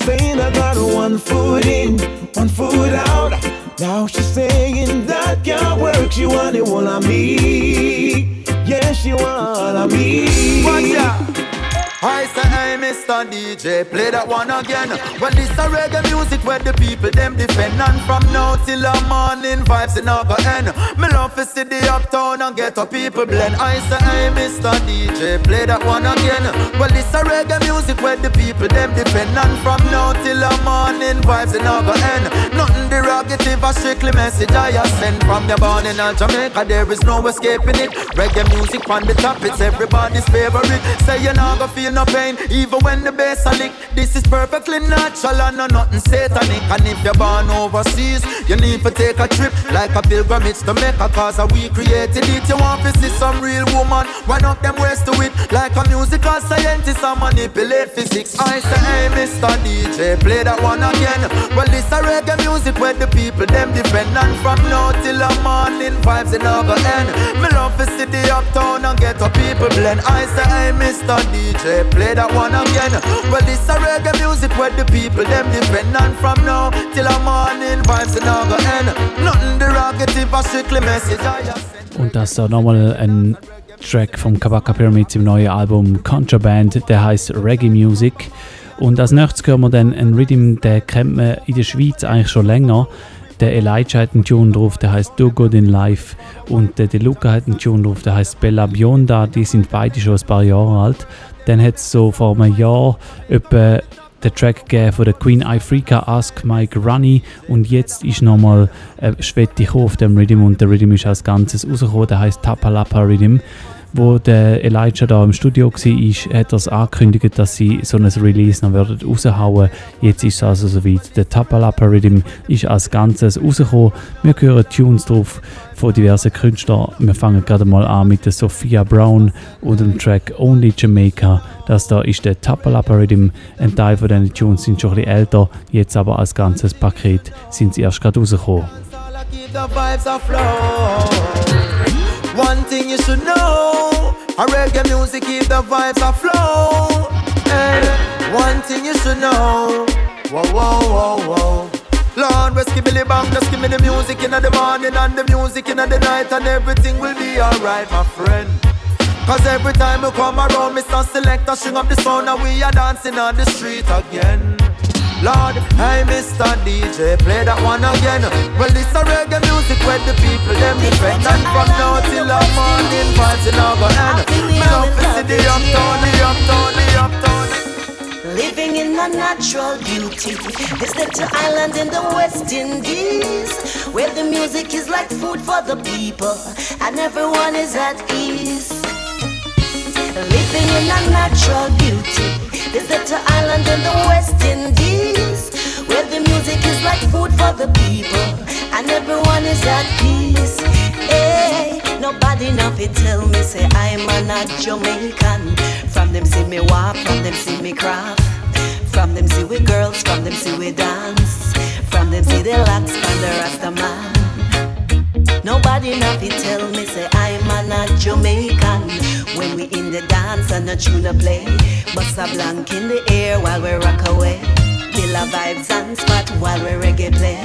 Saying I got one foot in, one foot out. Now she's saying that can't work. She want it all of me. Yeah, she want of me. Watch out. I say, hey, Mr. DJ, play that one again. Well, this a reggae music where the people them defend. And from now till the morning, vibes in go end. Me love to see the uptown and get a people blend. I say, hey, Mr. DJ, play that one again. Well, this a reggae music where the people them defend. And from now till the morning, vibes in go end. Nothing derogative, a strictly message I send from your born in Jamaica. There is no escaping it. Reggae music on the top, it's everybody's favorite. Say you not gonna feel no pain, even when the bass a lick. This is perfectly natural and no nothing satanic. And if you're born overseas, you need to take a trip like a pilgrimage to Mecca. Cause we created it. You want to see some real woman, run up them waist to it like a musical scientist and manipulate physics. I say, hey, Mr. DJ, play that one again. Well, this a reggae music where the people them defend. And from now till the morning, vibes in go end. Me love the uptown and get a people blend. I say, hey, Mr. DJ, play that one again. Well, this a reggae music where the people them defend. And from now till the morning, vibes in go end. Nothing derogative, a strictly message. Und das ist nochmal ein Track vom Kabaka Pyramid im neuen Album Contraband, der heißt Reggae Music. Und als nächstes hören wir dann einen Rhythm, der kennt man in der Schweiz eigentlich schon länger. Der Elijah hat einen Tune drauf, der heißt Do Good in Life. Und der Deluca hat einen Tune drauf, der heißt Bella Bionda. Die sind beide schon ein paar Jahre alt. Dann hat es so vor einem Jahr etwa den Track gegeben von der Queen Africa Ask Mike Runny und jetzt ist nochmal äh, Schwette auf dem Rhythm. Und der Rhythm ist als Ganzes rausgekommen, der heißt Tapalapa Rhythm. Wo der Elijah da im Studio war, hat er angekündigt, dass sie so ein Release noch werden raushauen. Jetzt ist es also soweit. Der Tapalapa Rhythm ist als Ganzes rausgekommen. Wir hören Tunes drauf von diversen Künstlern. Wir fangen gerade mal an mit der Sophia Brown und dem Track Only Jamaica. Das da ist der Tapalapa Rhythm. Ein Teil von diesen Tunes sind schon ein bisschen älter, jetzt aber als ganzes Paket sind sie erst gerade rausgekommen. One thing you should know, a reggae music keep the vibes afloat. Hey, one thing you should know, whoa whoa whoa whoa. Lord, rescue the bang, just give me the music in the morning and the music in the night, and everything will be alright, my friend. Cause every time we come around, Mr. Selector, string up the sound, and we are dancing on the street again. Lord, hey Mr. DJ, play that one again. Well, this a reggae music where the people them different, and from now till the morning, vibes in our end. Me love the uptown, the uptown, the uptown. Living in a natural beauty. This little island in the West Indies, where the music is like food for the people, and everyone is at ease. Living in a natural beauty. This little island in the West Indies, where the music is like food for the people, and everyone is at peace. Hey, nobody nothing tell me say I'm a not Jamaican. From them see me walk, from them see me craft. From them see we girls, from them see we dance. From them see the locks and the Rasta man. Nobody nothing tell me say I'm a not Jamaican. When we in the dance and the tune a play, bust a blank in the air while we rock away. A vibes and spot while we reggae play.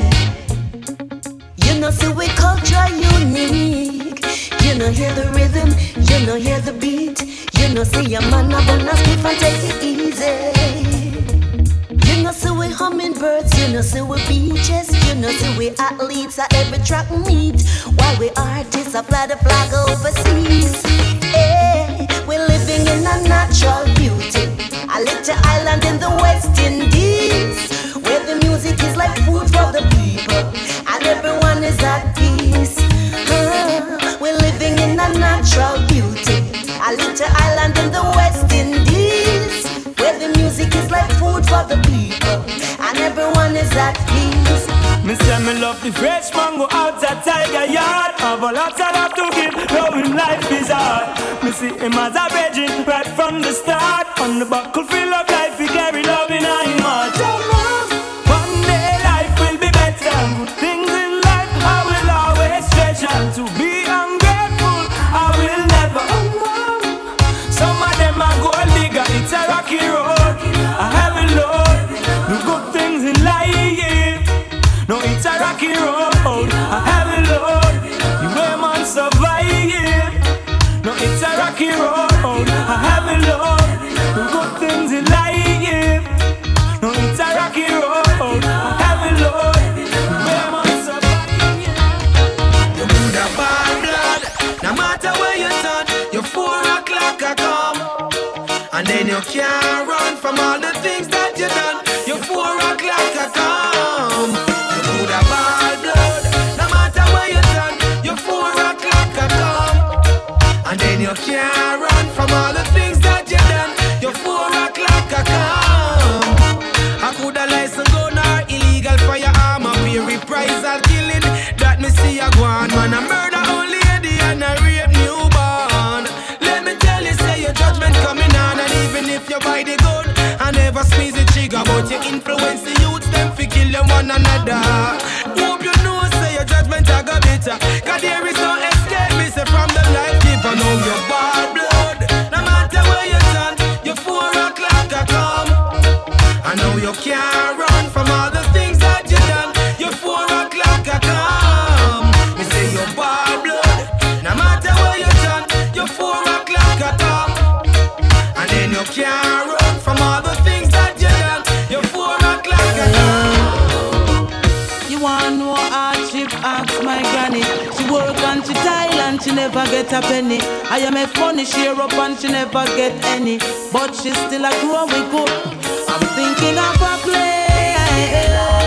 You know, see we culture unique. You know, hear the rhythm, you know, hear the beat. You know, see a man up on a skiff and take it easy. You know, see we hummingbirds, you know, see we beaches, you know, see we athletes at every track meet. While we artists, I fly the flag overseas. Hey, we're living in a natural beauty. A little island in the West Indies, where the music is like food for the people, and everyone is at peace. Uh, we're living in a natural beauty. A little island in the West Indies, where the music is like food for the people, and is at peace. Me say me love the fresh mango out at Tiger Yard. Have a lot I have to give, knowing life is hard. Me see him as a virgin right from the start. On the buckle full of life, he carry love in him heart. Can't run from all the influence the youths, them fi kill one another. Get a penny. I am a funny, share up and she never get any. But she still a growing good. I'm thinking of a place.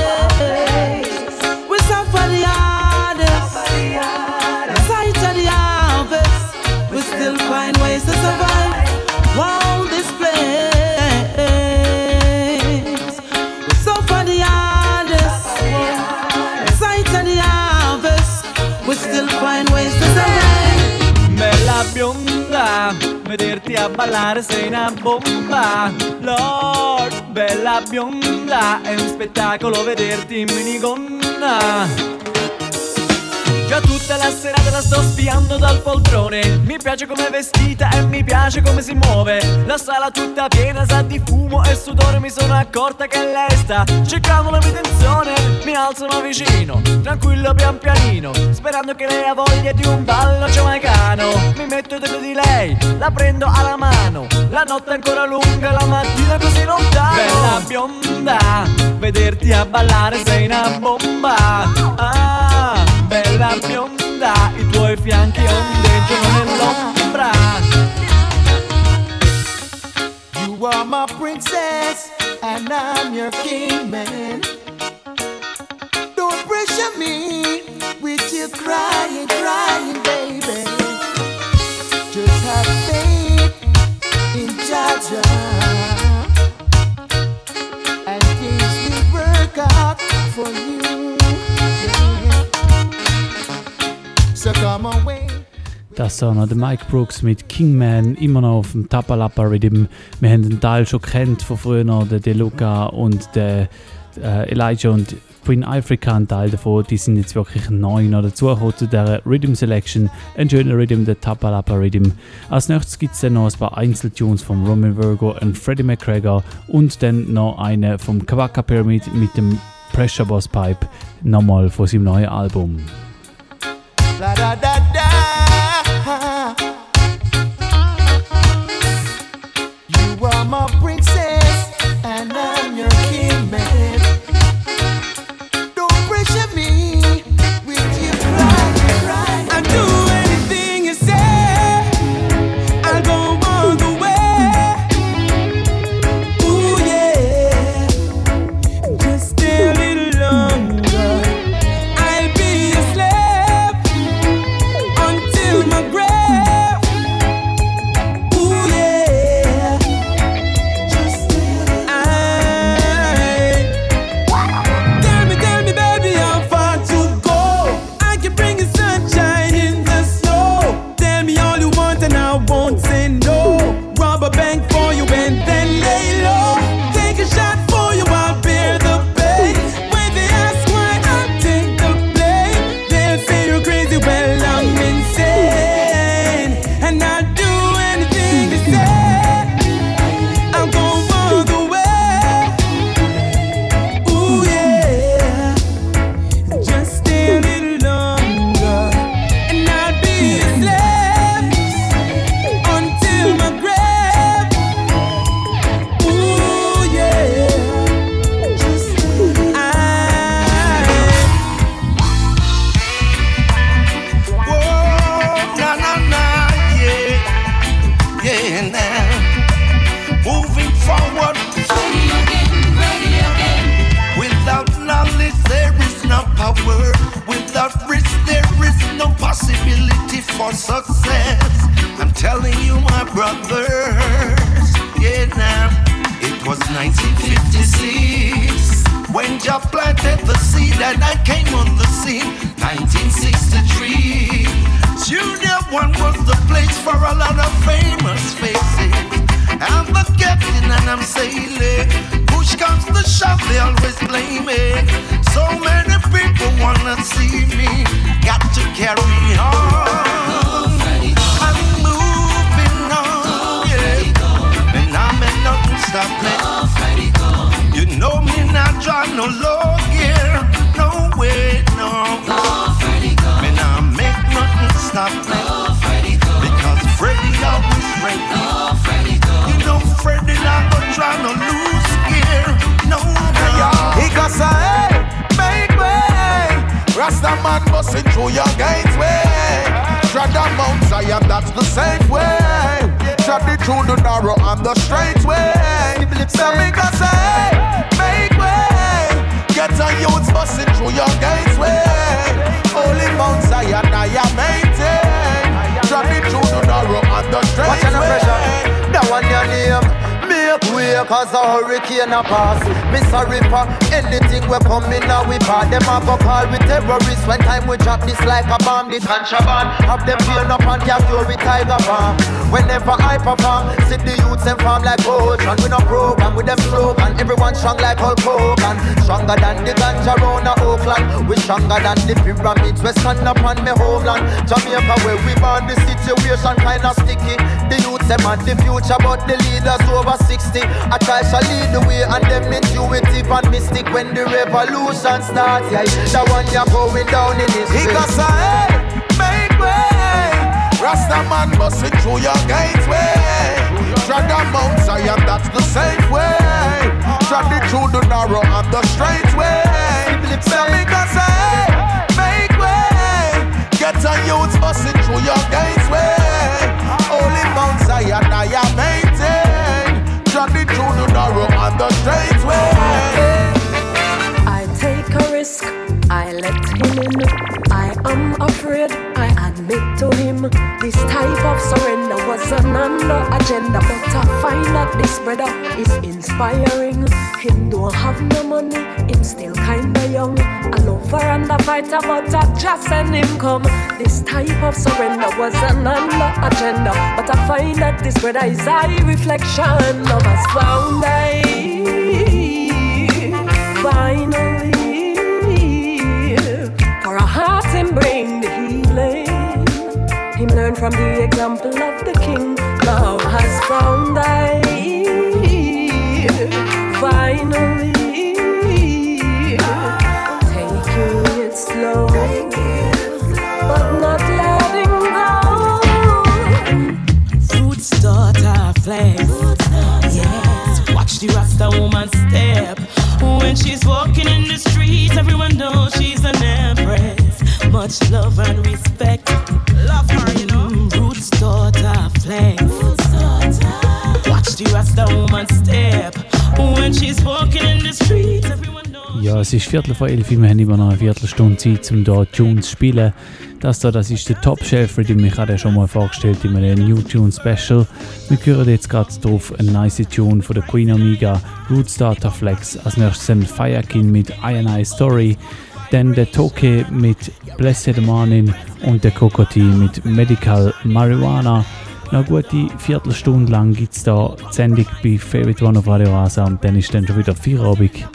A ballare sei una bomba. Lord, bella bionda È un spettacolo vederti in minigonna Già tutta la serata la sto spiando dal poltrone. Mi piace come è vestita e mi piace come si muove. La sala tutta piena sa di fumo e sudore Mi sono accorta che lei sta cercando la mia attenzione. Mi alzano vicino, tranquillo pian pianino Sperando che lei ha voglia di un ballo giamaicano. Mi metto dentro di lei, la prendo alla mano. La notte è ancora lunga, la mattina così lontano. Bella bionda, vederti a ballare sei una bomba. Ah bella bionda, i tuoi fianchi ondeggiano nell'ombra. You are my princess, and I'm your king, man. Don't pressure me with your crying, crying, baby. Just have faith in out for you. Das ist noch der Mike Brooks mit Kingman, immer noch auf dem Tapalapa Rhythm. Wir haben den Teil schon kennt von früher, der Deluca und der äh, Elijah und Queen Africa, ein Teil davon. Die sind jetzt wirklich neu noch dazugekommen zu dieser Rhythm Selection. Ein schöner Rhythm, der Tapalapa Rhythm. Als nächstes gibt es dann noch ein paar Einzeltunes von Roman Virgo und Freddie McGregor und dann noch eine vom Kawaka Pyramid mit dem Pressure Boss Pipe, nochmal von seinem neuen Album. La da da da. Contraband have them peel up and capture with tiger farm. Whenever I perform, see the youths and farm like ocean. We no program with them slogan. Everyone strong like Hulk Hogan. Stronger than the ganja round Oakland. We stronger than the pyramids. We stand up on me homeland. Jamaica where we born the situation kinda sticky. The youths them at the future, but the leaders over 60. I try to lead the way and them intuitive and mystic when the revolution starts. Yeah, the one you're going down in history. Rasta man busting through your gateway. Tread the Mount Zion, that's the safe way. Tread it through the narrow and the straight way. Say me got say, make way. Get a youth busting through your gateway. Under agenda, but I find that this brother is inspiring. Him don't have no money, him still kinda young. A lover and a fighter, but I just send him come. This type of surrender was an under agenda, but I find that this brother is a reflection of us found I finally for a heart him bring the healing. Him learn from the example of the king. Now has found I es ist Viertel vor elf, wir haben immer noch eine Viertelstunde Zeit, um hier Tunes zu spielen. Das da, das ist der Top Chef, den mich gerade schon mal vorgestellt in einem New Tune Special. Wir hören jetzt gerade drauf einen nice Tune von der Queen Omega, Roots Data Flex. Als nächstes ein Firekin mit I Story, dann der Toke mit Blessed Manin und der Kokoti mit Medical Marijuana. Eine gute Viertelstunde lang gibt es da die Sendung bei Favorite One auf Radio Rasa und dann ist dann schon wieder Feierabend.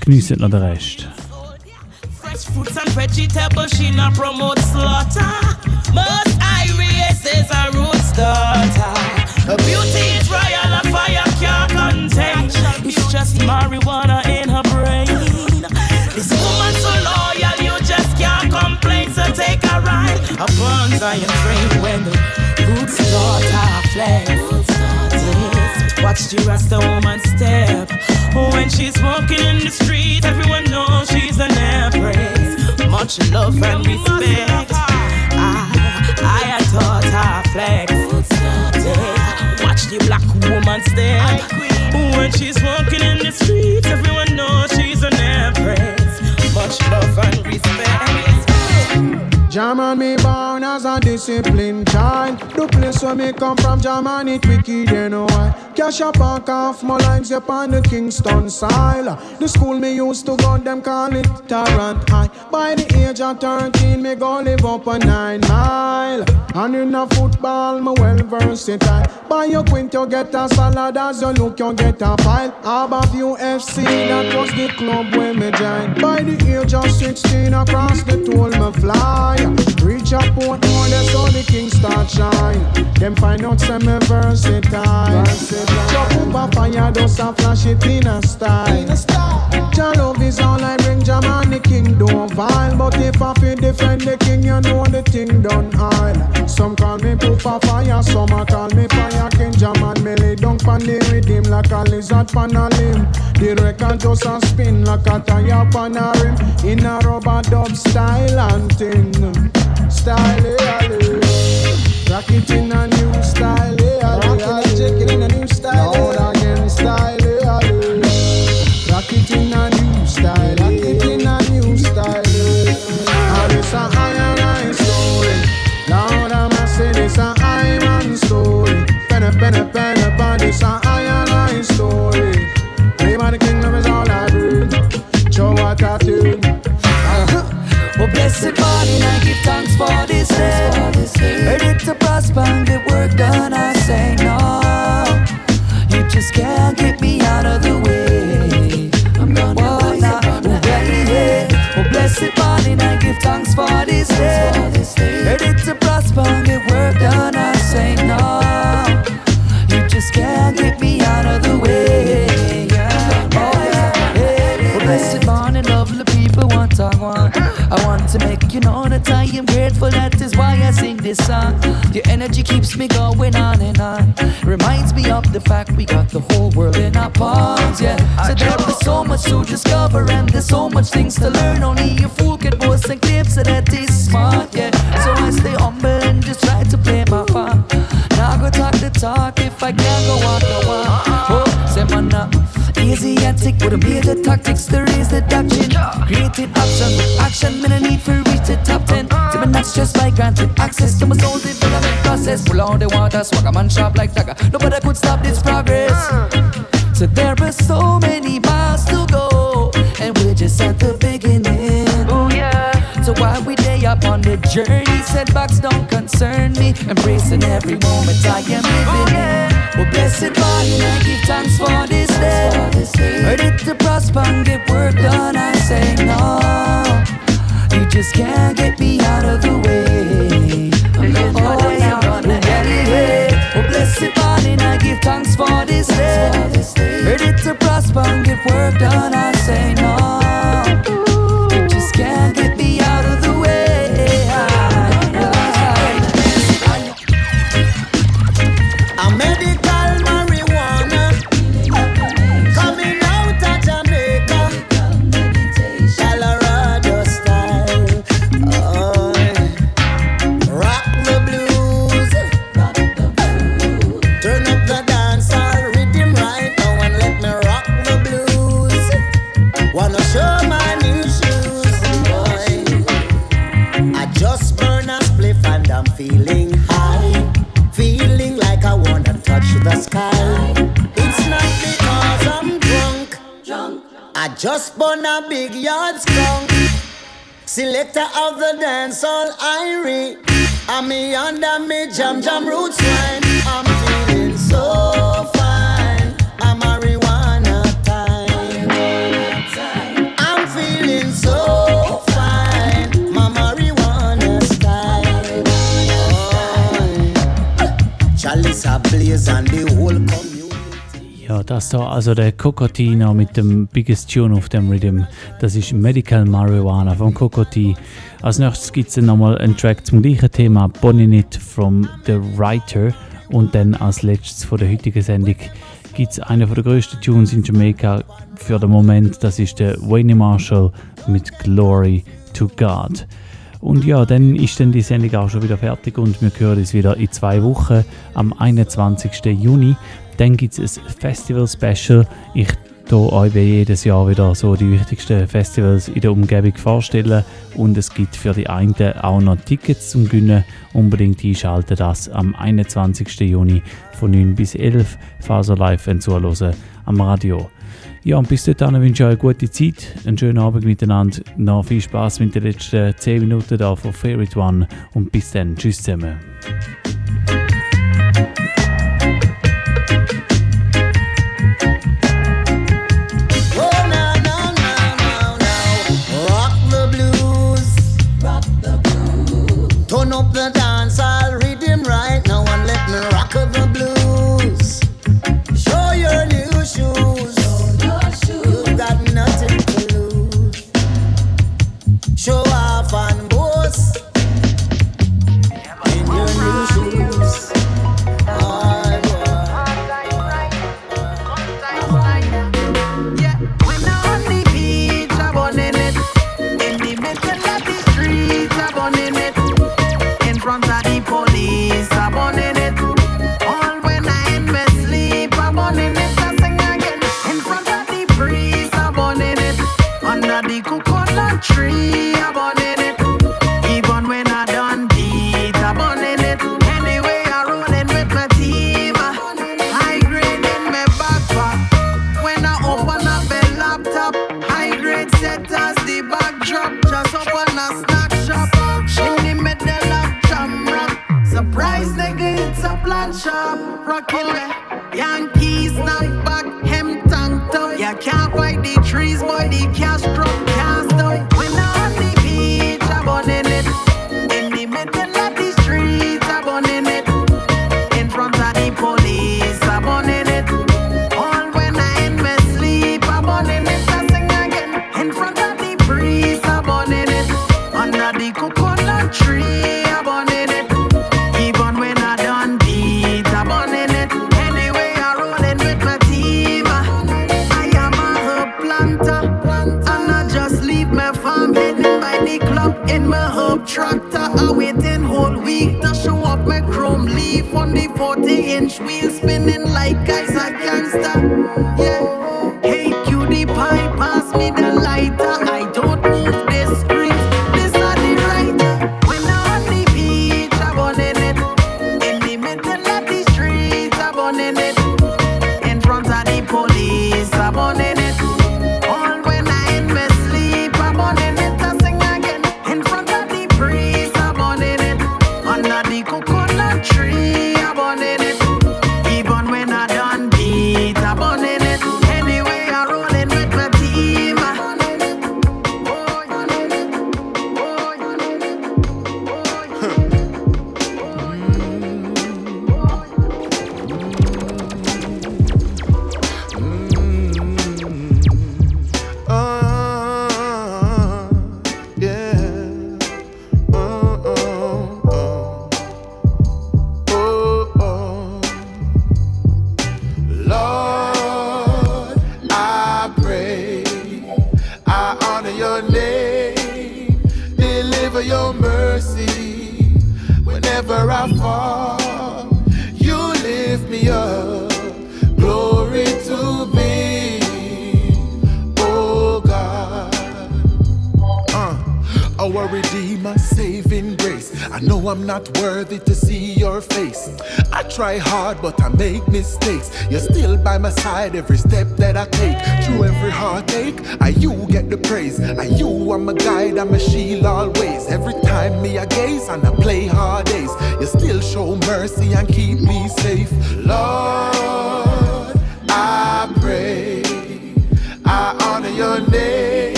Geniessen noch den Rest. Fresh fruits and vegetables, she not promote slaughter. Most Iris is a roots daughter. Her beauty is royal, a fire can't contain. It's just marijuana in her brain. This woman so loyal, you just can't complain. So take a ride upon train when the roots daughter flex. Watch the Rasta woman step. When she's walking in the street, everyone knows she's an empress. Much love and respect. I, I taught her flex. Watch the black woman step. When she's walking in the street, everyone knows she's an empress. Much love and respect. German me born as a disciplined child. The place where me come from, German it wicked, you know why. Cash up and off my lines upon the Kingston side. The school me used to go, them call it Tarrant High. By the age of 13, me go live up a nine mile. And in a football, me well versatile. By your quint, you get a salad. As you look, you get a pile. Above UFC, that was the club where me joined. By the age of 16, across the toll me fly. Reach up Portmore, that's how the king start shine. Them find out some me versatile. Jump up a fire, those a flash it in a style. Jah love is all I bring, Jah man the king don't vile. But if I feel defend the king, you know the thing done aisle. Some call me poop a fire, some a call me fire king. Jah man me lay down pan the rhythm like a lizard pan a limb. The record just a spin like a tire pan a rim. In a rubber dub style and thing. Style, yeah, yeah. Rock it in a new style, yeah, Rock it. And in a new style, Now blessed morning, I give thanks for this day. Ready to prosper and get work done, I say no. You just can't get me out of the way. I'm gonna walk oh, now, oh, baby. Oh, blessed morning, I give thanks for this this song. Your energy keeps me going on and on. Reminds me of the fact we got the whole world in our palms. Yeah. So there is so much to discover and there's so much things to learn. Only a fool can boast and claim so that is smart. Yeah. So I stay humble and just try to play my part. Now go talk the talk if I can't go walk the walk. Uh-uh. Oh, say man up. Tick with a major tactics to raise the doctrine. Creating options with action, man, I need for reach the top 10. To me, that's just by granted access to my soul development process. Pull out the water, swag a man sharp like dagger. Nobody could stop this progress. So there are so many miles to go, and we're just at the beginning. Oh yeah. So why we up on the journey, setbacks don't concern me. Embracing every moment I am living in. Well, blessed morning, I give thanks for this day. Ready to prosper and get work done, I say no. You just can't get me out of the way. Oh, yeah, oh, yeah. Oh, blessed morning, I give thanks for this day. Ready to prosper and get work done, I say no. You just can't just burn a big yard skunk. Selector of the dance all Irie. I'm me under me jam jam roots wine. I'm feeling so fine. I'm marijuana time. I'm feeling so fine. My marijuana style. Oh. Chalice a blaze and the whole community. Ja, das da, also der Cocotina mit dem Biggest Tune auf dem Rhythm, das ist Medical Marijuana von Cocoti. Als nächstes gibt es dann nochmal einen Track zum gleichen Thema, Bonnie It from The Writer. Und dann als letztes von der heutigen Sendung gibt es einen der grössten Tunes in Jamaica für den Moment, das ist der Wayne Marshall mit Glory to God. Und ja, dann ist dann die Sendung auch schon wieder fertig und wir hören uns wieder in zwei Wochen am 21. Juni. Dann gibt es ein Festival-Special. Ich tue euch jedes Jahr wieder so die wichtigsten Festivals in der Umgebung vorstellen und es gibt für die einen auch noch Tickets zum Gewinnen. Unbedingt einschalten das am 21. Juni von 9 bis 11 Faser live zuhören am Radio. Ja, und bis dahin wünsche ich euch eine gute Zeit, einen schönen Abend miteinander, noch viel Spaß mit den letzten 10 Minuten da von Favorite One und bis dann, tschüss zusammen.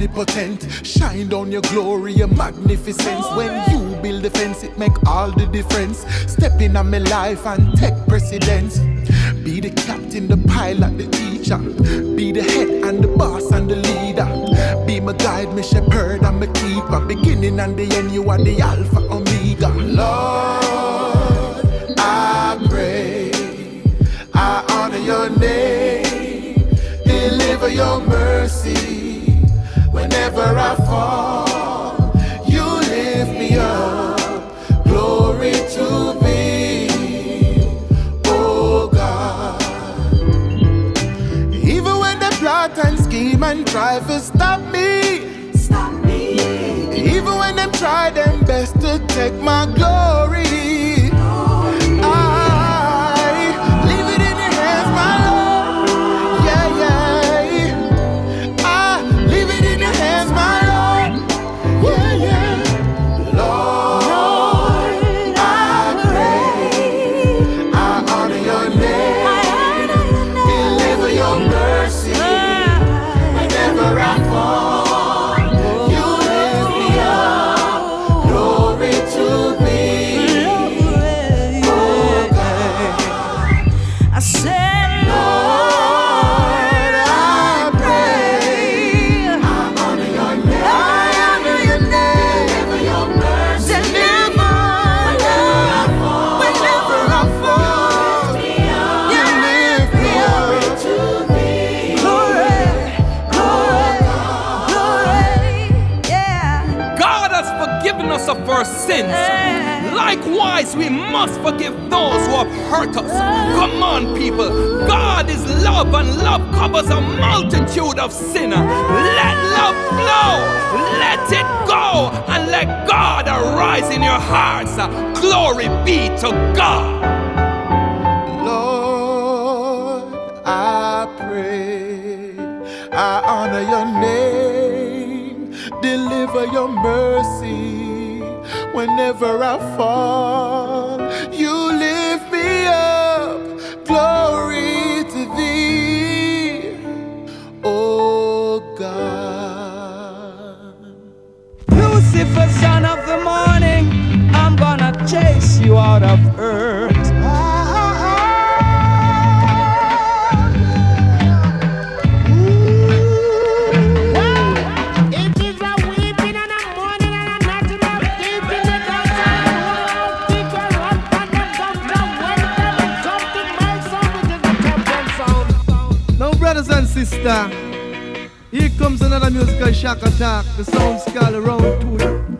omnipotent. Shine down your glory, your magnificence. When you build a fence, it make all the difference. Step in on my life and take precedence. Be the captain, the pilot, the teacher. Be the head and the boss and the leader. Be my guide, my shepherd, and my keeper. Beginning and the end, you are the Alpha Omega. Lord, I pray. I honor your name. Deliver your mercy whenever I fall, you lift me up. Glory to thee, oh God. Even when they plot and scheme and try to stop me, stop me. Even when they try their best to take my glory. sins. Likewise, we must forgive those who have hurt us. Come on, people. God is love, and love covers a multitude of sinners. Let love flow, let it go, and let God arise in your hearts. Glory be to God. Lord, I pray, I honor your name, deliver your mercy whenever I fall. Here comes another musical shock attack. The sounds called around to